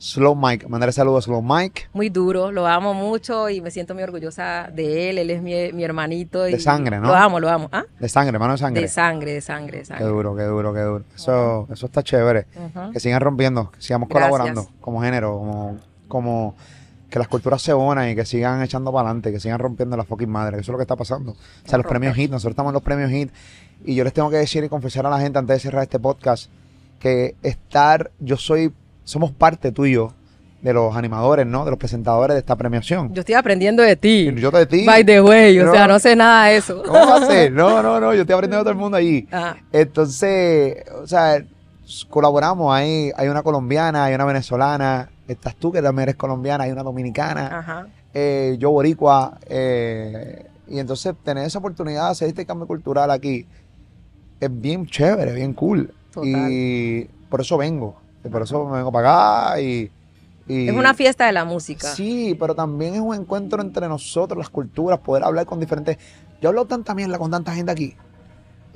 Slow Mike, mandaré saludos a Slow Mike. muy duro, lo amo mucho y me siento muy orgullosa de él, él es mi, mi hermanito. Y De sangre, ¿no? Lo amo, lo amo. ¿Ah? De sangre, mano de sangre. De sangre, de sangre, de Qué sangre. duro, qué duro, qué duro. Eso, eso está chévere. Que sigan rompiendo, que sigamos Gracias. colaborando como género, como, como que las culturas se unan y que sigan echando para adelante, que sigan rompiendo la fucking madre. Eso es lo que está pasando. O sea, los premios HIT, nosotros estamos en los premios HIT y yo les tengo que decir y confesar a la gente antes de cerrar este podcast que estar, yo soy, somos parte tuyo de los animadores, ¿no? De los presentadores de esta premiación. Yo estoy aprendiendo de ti. Yo te ti. By the way, o No. sea, no sé nada de eso. ¿Cómo va a ser? [LAUGHS] No, no, no, yo estoy aprendiendo de todo el mundo allí. Ah, Entonces, o sea, colaboramos ahí. Hay una colombiana, hay una venezolana. Estás tú que también eres colombiana, hay una dominicana. ajá. eh, yo boricua. eh, y entonces tener esa oportunidad de hacer este cambio cultural aquí es bien chévere, bien cool. Total. Y por eso vengo. Y por eso me vengo para acá y... y- Es una fiesta de la música. Sí, pero también es un encuentro entre nosotros, las culturas, poder hablar con diferentes. Yo he hablado tanta mierda con tanta gente aquí.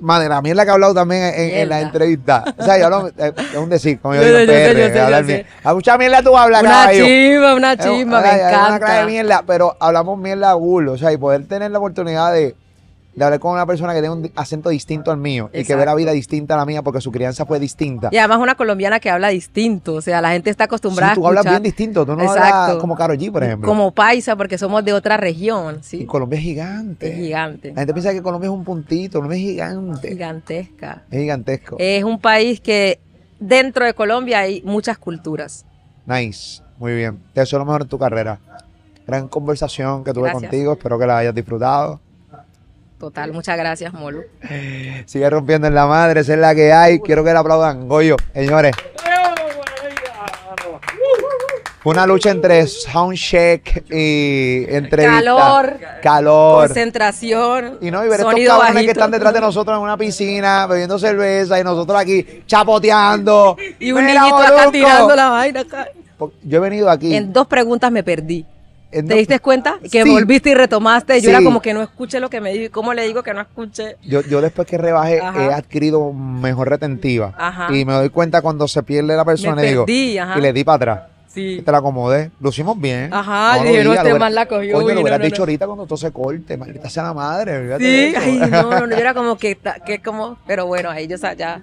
Madre, la mierda que he hablado también en, en la Mierda. entrevista. O sea, yo hablo, [LAUGHS] eh, es un decir, como yo Yo digo yo PR, yo hablar bien. A mucha mierda tú hablas, Una chimba, una chimba, me ay, Una de encanta. mierda, pero hablamos mierda cool, o sea, y poder tener la oportunidad de, de hablar con una persona que tiene un acento distinto al mío y que ve la vida distinta a la mía porque su crianza fue distinta. Y además una colombiana que habla distinto, o sea, la gente está acostumbrada Sí, tú a hablas bien distinto, tú no hablas como Karol G, por ejemplo. como paisa porque somos de otra región, Y. Colombia es gigante. Es gigante, La gente piensa que Colombia es un puntito, Colombia es gigante. gigantesca. Es gigantesco. Es un país que dentro de Colombia hay muchas culturas. Nice, muy bien. Te deseo lo mejor en tu carrera. Gran conversación que tuve Gracias. contigo, espero que la hayas disfrutado. Total, muchas gracias, Molu. [LAUGHS] Sigue rompiendo en la madre, esa es la que hay. Quiero que la aplaudan. Goyo, señores. Una lucha entre soundcheck y entrevista. Calor. Calor. Concentración. Y no, y ver estos cabrones que están detrás de nosotros en una piscina, bebiendo cerveza, y nosotros aquí chapoteando. Y un niñito acá tirando la vaina acá. Yo he venido aquí. En dos preguntas me perdí. En ¿Te diste cuenta? Que Sí. volviste y retomaste. Yo Sí. era como que no escuché lo que me dijo. ¿Y cómo le digo que no escuché? Yo, yo después que rebajé Ajá. he adquirido mejor retentiva. Ajá. Y me doy cuenta cuando se pierde la persona Me y digo, perdí, ajá. y le di para atrás. Sí. Y te la acomodé. Lucimos bien. Ajá, lo dije, no, este hubiera- la cogió, Coño, lo no, hubieras no, dicho no. ahorita cuando todo se corte. Maldita sea la madre. Sí, ay, no, no, no, yo era [LAUGHS] como que, que como, pero bueno, ahí yo ya.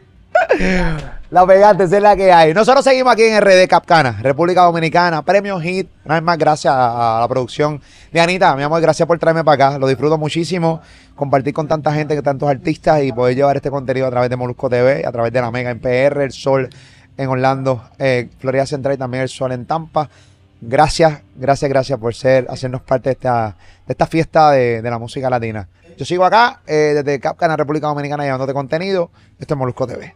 [LAUGHS] La pegante, es la que hay. Nosotros seguimos aquí en RD Capcana, República Dominicana, Premio Hit. Una vez más, gracias a, la producción de Anita. Mi amor, gracias por traerme para acá. Lo disfruto muchísimo. Compartir con tanta gente, tantos artistas y poder llevar este contenido a través de Molusco TV, a través de la Mega en PR, El Sol en Orlando, eh, Florida Central y también El Sol en Tampa. Gracias, gracias, gracias por ser, hacernos parte de esta, de esta fiesta de, de la música latina. Yo sigo acá eh, desde Capcana, República Dominicana, llevándote contenido. Esto es Molusco TV.